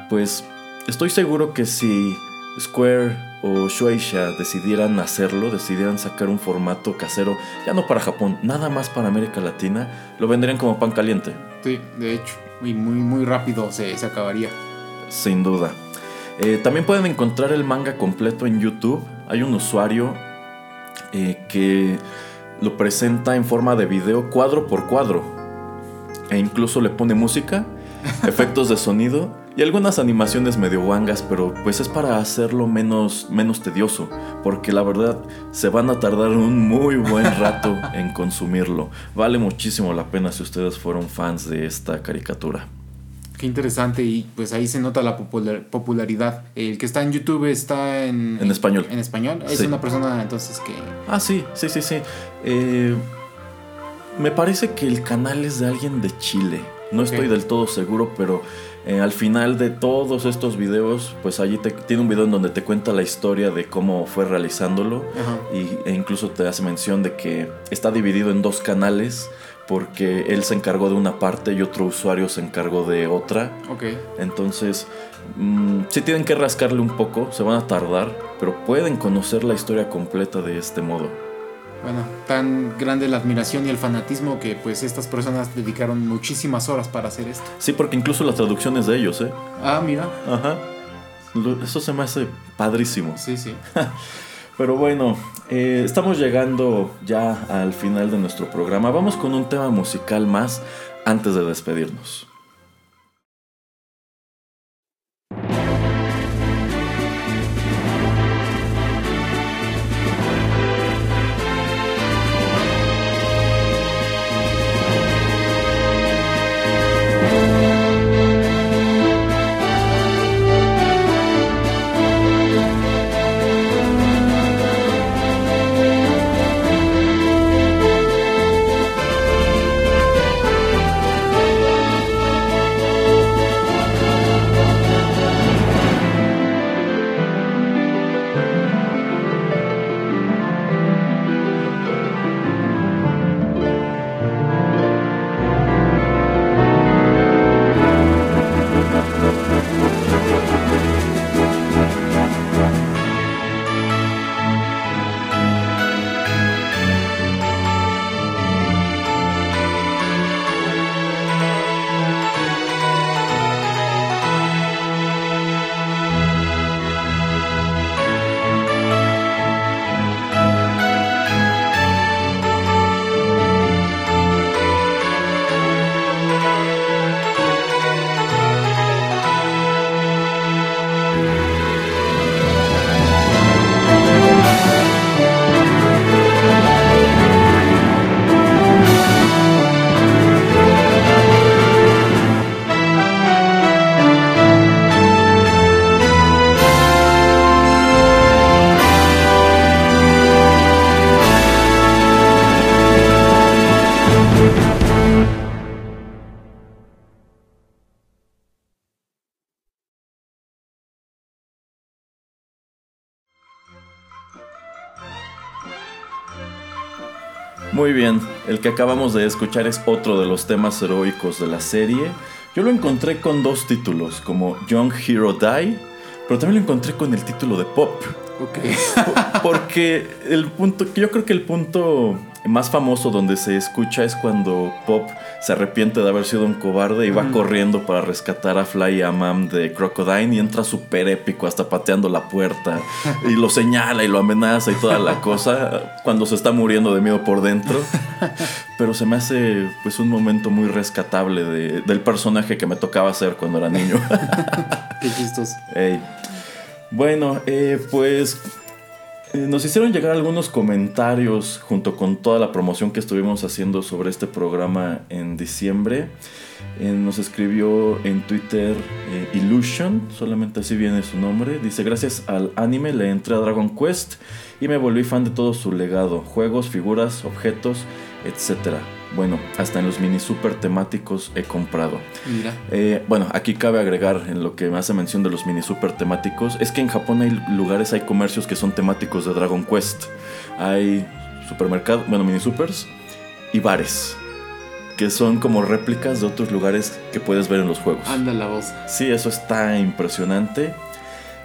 pues estoy seguro que si Square o Shueisha decidieran hacerlo, decidieran sacar un formato casero, ya no para Japón, nada más para América Latina, lo venderían como pan caliente. Sí, de hecho, y muy, muy rápido se, se acabaría. Sin duda. Eh, también pueden encontrar el manga completo en YouTube. Hay un usuario eh, que lo presenta en forma de video cuadro por cuadro. E incluso le pone música, efectos de sonido y algunas animaciones medio guangas, pero pues es para hacerlo menos, menos tedioso, porque la verdad se van a tardar un muy buen rato en consumirlo. Vale muchísimo la pena si ustedes fueron fans de esta caricatura. Qué interesante y pues ahí se nota la popularidad. El que está en YouTube está en... En, español. En español. Es una persona entonces que... Ah, sí, sí, sí, sí. Eh, me parece que el canal es de alguien de Chile. No estoy del todo seguro, pero Eh, al final de todos estos videos, pues allí te- tiene un video en donde te cuenta la historia de cómo fue realizándolo Ajá. y, e incluso te hace mención de que está dividido en dos canales porque él se encargó de una parte y otro usuario se encargó de otra. Ok. Entonces, mm, sí tienen que rascarle un poco, se van a tardar, pero pueden conocer la historia completa de este modo. Bueno, tan grande la admiración y el fanatismo que pues estas personas dedicaron muchísimas horas para hacer esto. Sí, porque incluso la traducción es de ellos, ¿eh? Ah, mira. Ajá. Eso se me hace padrísimo. Sí, sí. Pero bueno, eh, estamos llegando ya al final de nuestro programa. Vamos con un tema musical más antes de despedirnos. Muy bien, el que acabamos de escuchar es otro de los temas heroicos de la serie. Yo lo encontré con dos títulos, como Young Hero Die, pero también lo encontré con el título de Pop. Ok. Porque el punto, yo creo que el punto más famoso donde se escucha es cuando Pop se arrepiente de haber sido un cobarde y va corriendo para rescatar a Fly y a Mam de Crocodile y entra súper épico hasta pateando la puerta y lo señala y lo amenaza y toda la cosa cuando se está muriendo de miedo por dentro. Pero se me hace pues un momento muy rescatable de- del personaje que me tocaba hacer cuando era niño. Qué chistoso. Bueno, eh, pues nos hicieron llegar algunos comentarios junto con toda la promoción que estuvimos haciendo sobre este programa en diciembre. Eh, nos escribió en Twitter eh, Illusion, solamente así viene su nombre. Dice, gracias al anime le entré a Dragon Quest y me volví fan de todo su legado, juegos, figuras, objetos, etc. Bueno, hasta en los mini super temáticos he comprado. Mira. Eh, bueno, aquí cabe agregar en lo que me hace mención de los mini super temáticos, es que en Japón hay lugares, hay comercios que son temáticos de Dragon Quest. Hay supermercados, bueno, mini supers y bares, que son como réplicas de otros lugares que puedes ver en los juegos. Anda la voz. Sí, eso está impresionante.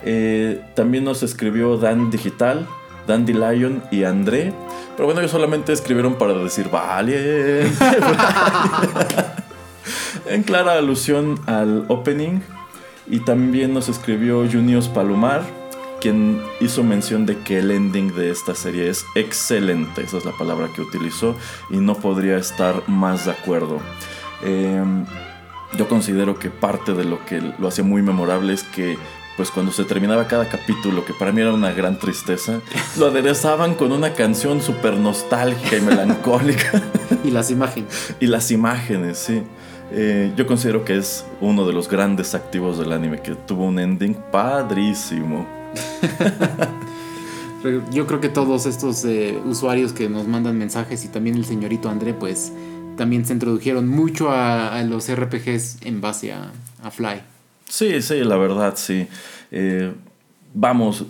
Eh, también nos escribió Dan Digital, Dandy Lion y André. Pero bueno, ellos solamente escribieron para decir valiente. en clara alusión al opening. Y también nos escribió Junios Palomar, quien hizo mención de que el ending de esta serie es excelente. Esa es la palabra que utilizó. Y no podría estar más de acuerdo. Em, yo considero que parte de lo que lo hacía muy memorable es que pues cuando se terminaba cada capítulo, que para mí era una gran tristeza, lo aderezaban con una canción súper nostálgica y melancólica. Y las imágenes. y las imágenes, sí. Eh, yo considero que es uno de los grandes activos del anime, que tuvo un ending padrísimo. Yo creo que todos estos eh, usuarios que nos mandan mensajes y también el señorito André, pues también se introdujeron mucho a, a los RPGs en base a, a Fly. Sí, sí, la verdad, sí. Eh, vamos,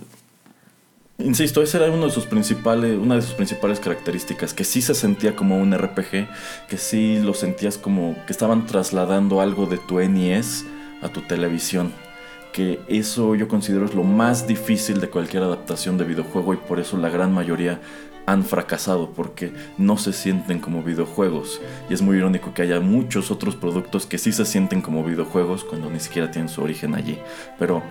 insisto, esa era uno de sus principales, una de sus principales características, que sí se sentía como un RPG, que sí lo sentías como que estaban trasladando algo de tu NES a tu televisión. Que eso yo considero es lo más difícil de cualquier adaptación de videojuego y por eso la gran mayoría han fracasado porque no se sienten como videojuegos. Y es muy irónico que haya muchos otros productos que sí se sienten como videojuegos cuando ni siquiera tienen su origen allí. Pero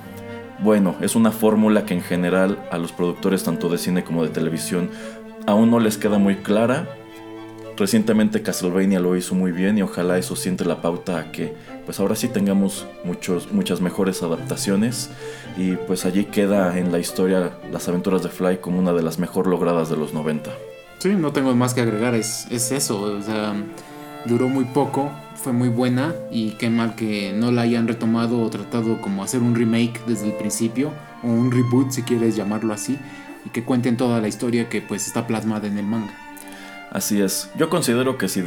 bueno, es una fórmula que en general a los productores tanto de cine como de televisión aún no les queda muy clara. Recientemente Castlevania lo hizo muy bien y ojalá eso siente la pauta a que pues ahora sí tengamos muchos, muchas mejores adaptaciones y pues allí queda en la historia las aventuras de Fly como una de las mejor logradas de los 90. Sí, no tengo más que agregar, es, es eso, duró muy poco, fue muy buena y qué mal que no la hayan retomado o tratado como hacer un remake desde el principio o un reboot si quieres llamarlo así y que cuenten toda la historia que pues está plasmada en el manga. Así es, yo considero que si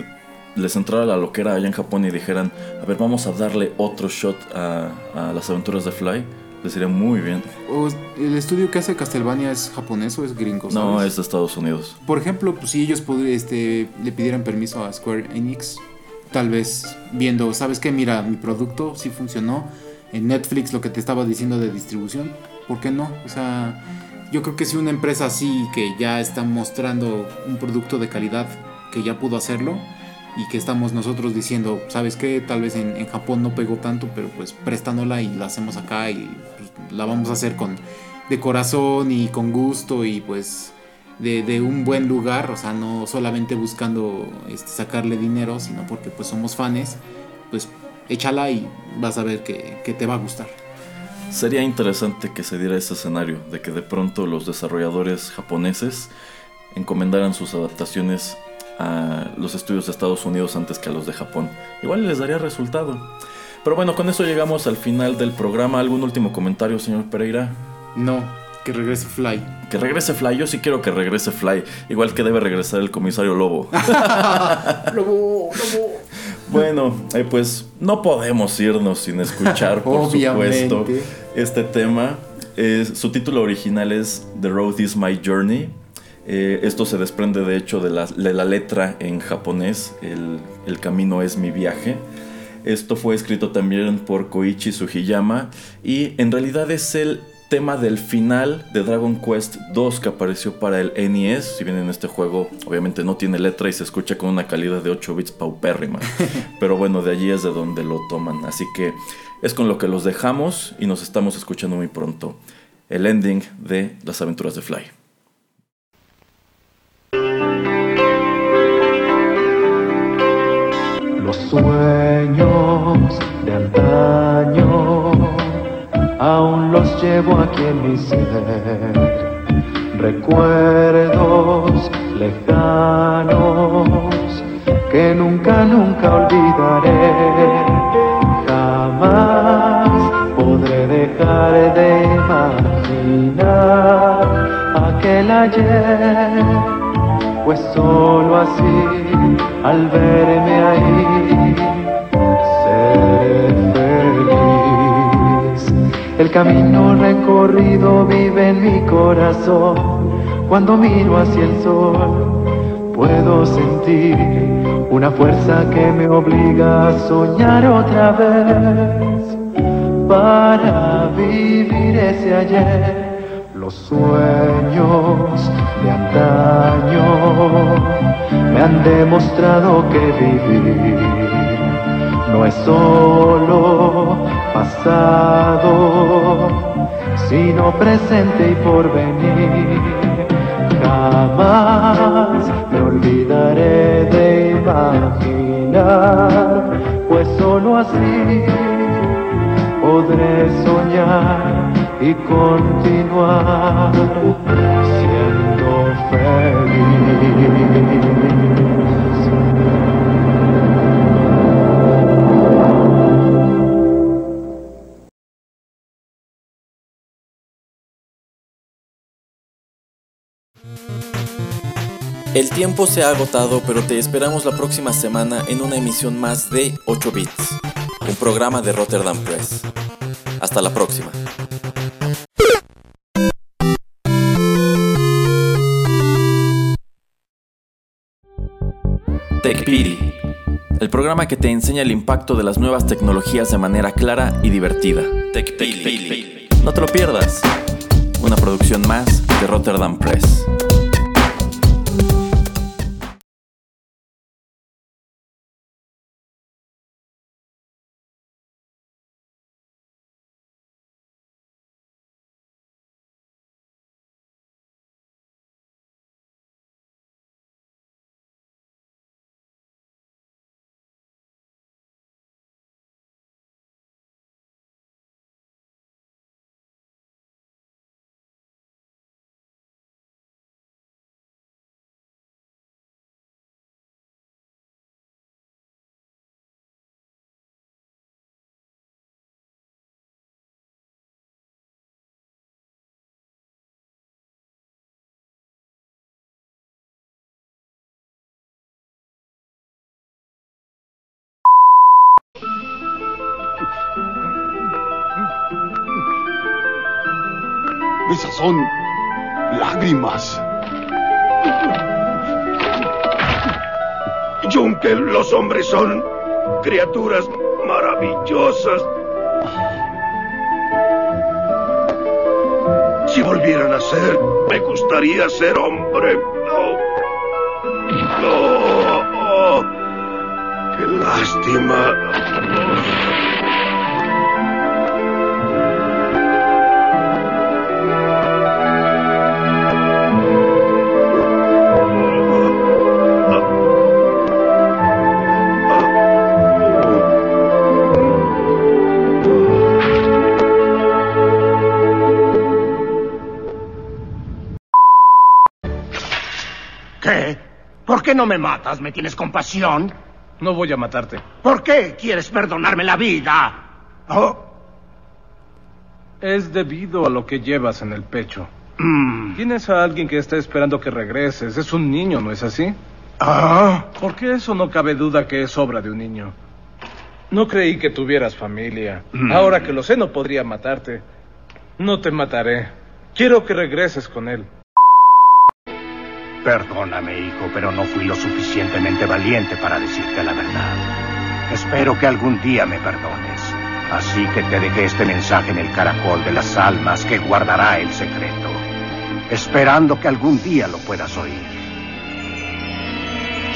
les entrara la loquera allá en Japón y dijeran, a ver, vamos a darle otro shot a, a las aventuras de Fly, les iría muy bien. O ¿El estudio que hace Castlevania es japonés o es gringo? No, es de Estados Unidos. Por ejemplo, pues, si ellos este, le pidieran permiso a Square Enix, tal vez viendo, ¿sabes qué? Mira, mi producto sí funcionó. En Netflix lo que te estaba diciendo de distribución, ¿por qué no? O sea, yo creo que si una empresa así que ya está mostrando un producto de calidad, que ya pudo hacerlo, y que estamos nosotros diciendo, ¿sabes qué? Tal vez en, Japón no pegó tanto, pero pues préstanosla y la hacemos acá y pues, la vamos a hacer con de corazón y con gusto y pues de, un buen lugar, o sea, no solamente buscando este, sacarle dinero, sino porque pues somos fans, pues échala y vas a ver que te va a gustar. Sería interesante que se diera ese escenario, de que de pronto los desarrolladores japoneses encomendaran sus adaptaciones a los estudios de Estados Unidos antes que a los de Japón. Igual les daría resultado. Pero bueno, con eso llegamos al final del programa. ¿Algún último comentario, señor Pereira? No, que regrese Fly. Que regrese Fly, yo sí quiero que regrese Fly, igual que debe regresar el comisario Lobo. Lobo, lobo. Bueno, eh, pues no podemos irnos sin escuchar, por Obviamente. supuesto, este tema. Eh, su título original es The Road is My Journey. Eh, esto se desprende de hecho de la, de la letra en japonés, el, el camino es mi viaje. Esto fue escrito también por Koichi Sugiyama y en realidad es el tema del final de Dragon Quest 2 que apareció para el NES. Si bien en este juego obviamente no tiene letra y se escucha con una calidad de 8 bits paupérrima. Pero bueno, de allí es de donde lo toman. Así que es con lo que los dejamos y nos estamos escuchando muy pronto. El ending de Las aventuras de Fly. Los sueños de antaño aún los llevo aquí en mi ser. Recuerdos lejanos que nunca, nunca olvidaré. Aquel ayer pues solo así, al verme ahí, seré feliz. El camino recorrido vive en mi corazón. Cuando miro hacia el sol, puedo sentir una fuerza que me obliga a soñar otra vez para vivir ese ayer. Los sueños de antaño me han demostrado que vivir no es solo pasado, sino presente y porvenir. Jamás me olvidaré de imaginar, pues solo así podré soñar y continuar siendo feliz. El tiempo se ha agotado, pero te esperamos la próxima semana en una emisión más de 8 Bits, un programa de Rotterdam Press. Hasta la próxima. TechPiri, el programa que te enseña el impacto de las nuevas tecnologías de manera clara y divertida. TechPili. No te lo pierdas. Una producción más de Rotterdam Press. Son lágrimas. Junkel, los hombres son criaturas maravillosas. Si volvieran a ser, me gustaría ser hombre. No. No. Oh, qué lástima. Qué no me matas? ¿Me tienes compasión? No voy a matarte. ¿Por qué quieres perdonarme la vida? Oh, Es debido a lo que llevas en el pecho. mm, Tienes a alguien que está esperando que regreses. Es un niño, ¿no es así? ah, Porque eso no cabe duda que es obra de un niño. No creí que tuvieras familia. Mm. Ahora que lo sé, no podría matarte. No te mataré. Quiero que regreses con él. Perdóname, hijo, pero no fui lo suficientemente valiente para decirte la verdad. Espero que algún día me perdones. Así que te dejé este mensaje en el caracol de las almas que guardará el secreto, esperando que algún día lo puedas oír.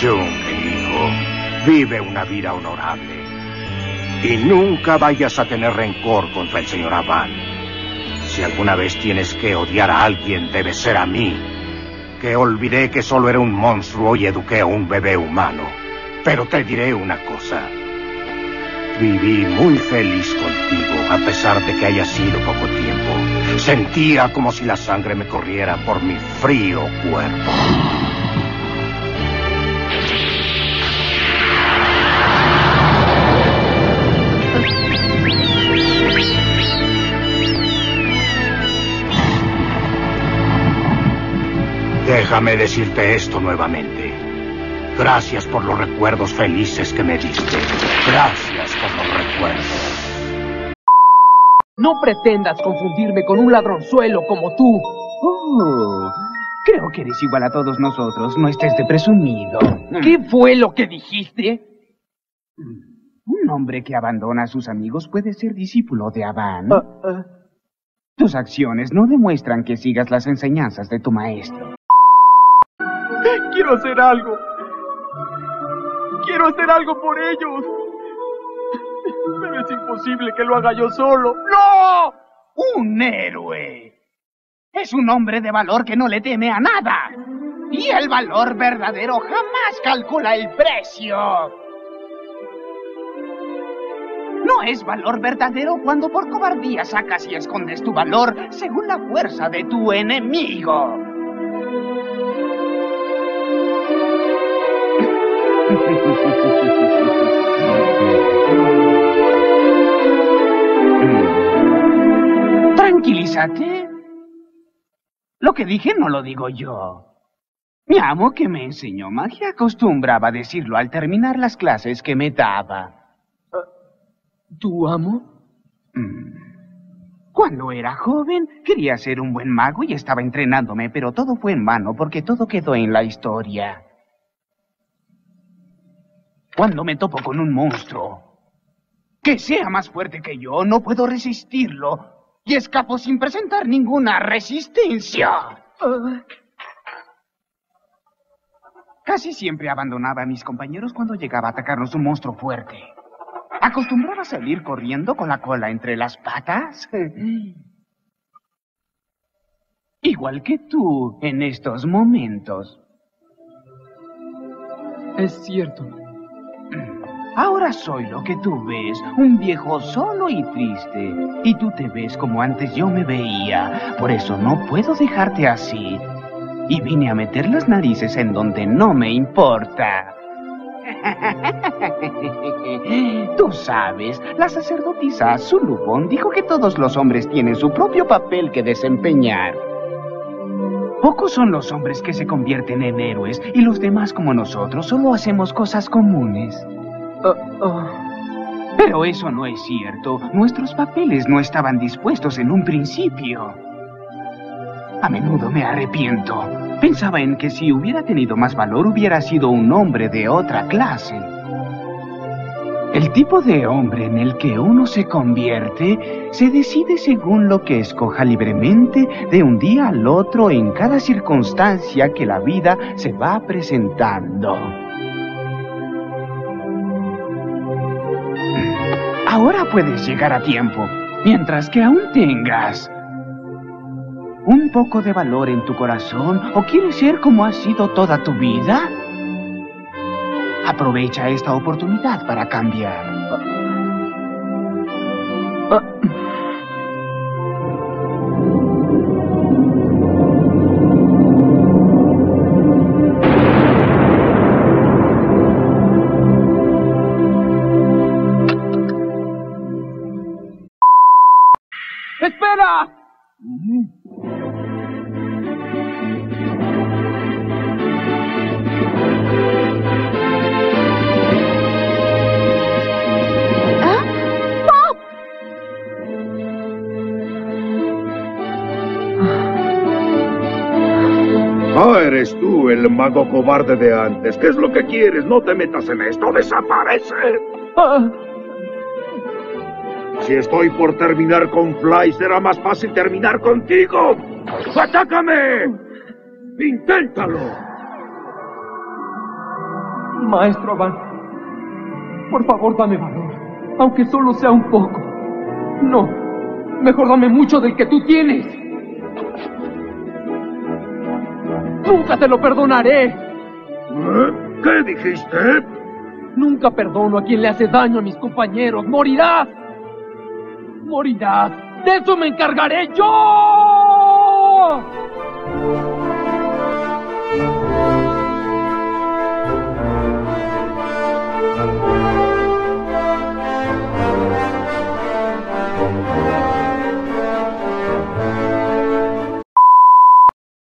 Junge, hijo, vive una vida honorable. Y nunca vayas a tener rencor contra el señor Aban. Si alguna vez tienes que odiar a alguien, debe ser a mí que olvidé que solo era un monstruo y eduqué a un bebé humano. Pero te diré una cosa. Viví muy feliz contigo, a pesar de que haya sido poco tiempo. Sentía como si la sangre me corriera por mi frío cuerpo. Déjame decirte esto nuevamente. Gracias por los recuerdos felices que me diste. Gracias por los recuerdos. No pretendas confundirme con un ladronzuelo como tú. Oh, creo que eres igual a todos nosotros. No estés de presumido. ¿Qué fue lo que dijiste? Un hombre que abandona a sus amigos puede ser discípulo de Abán. Ah, ah. Tus acciones no demuestran que sigas las enseñanzas de tu maestro. Quiero hacer algo. Quiero hacer algo por ellos. Pero es imposible que lo haga yo solo. ¡No! ¡Un héroe! Es un hombre de valor que no le teme a nada. Y el valor verdadero jamás calcula el precio. No es valor verdadero cuando por cobardía sacas y escondes tu valor según la fuerza de tu enemigo. Tranquilízate. Lo que dije no lo digo yo. Mi amo que me enseñó magia acostumbraba a decirlo al terminar las clases que me daba. ¿Tu amo? Mm. Cuando era joven, quería ser un buen mago y estaba entrenándome, pero todo fue en vano porque todo quedó en la historia. Cuando me topo con un monstruo que sea más fuerte que yo, no puedo resistirlo y escapo sin presentar ninguna resistencia. Casi siempre abandonaba a mis compañeros cuando llegaba a atacarnos un monstruo fuerte. Acostumbraba a salir corriendo con la cola entre las patas. Igual que tú en estos momentos. es cierto. Ahora soy lo que tú ves, un viejo solo y triste. Y tú te ves como antes yo me veía. Por eso no puedo dejarte así. Y vine a meter las narices en donde no me importa. Tú sabes, la sacerdotisa Zulubon dijo que todos los hombres tienen su propio papel que desempeñar. Pocos son los hombres que se convierten en héroes y los demás como nosotros solo hacemos cosas comunes. Ah, ah. Pero eso no es cierto. Nuestros papeles no estaban dispuestos en un principio. A menudo me arrepiento. Pensaba en que si hubiera tenido más valor hubiera sido un hombre de otra clase. El tipo de hombre en el que uno se convierte se decide según lo que escoja libremente de un día al otro en cada circunstancia que la vida se va presentando. Ahora puedes llegar a tiempo, mientras que aún tengas un poco de valor en tu corazón o quieres ser como has sido toda tu vida. Aprovecha esta oportunidad para cambiar. Mago cobarde de antes. ¿Qué es lo que quieres? No te metas en esto. Desaparece. Ah, Si estoy por terminar con Fly, será más fácil terminar contigo. ¡Atácame! ¡Inténtalo! Maestro Van, por favor dame valor, aunque solo sea un poco. No, mejor dame mucho del que tú tienes. Nunca te lo perdonaré. ¿Eh? ¿Qué dijiste? Nunca perdono a quien le hace daño a mis compañeros. Morirás. Morirás. De eso me encargaré yo.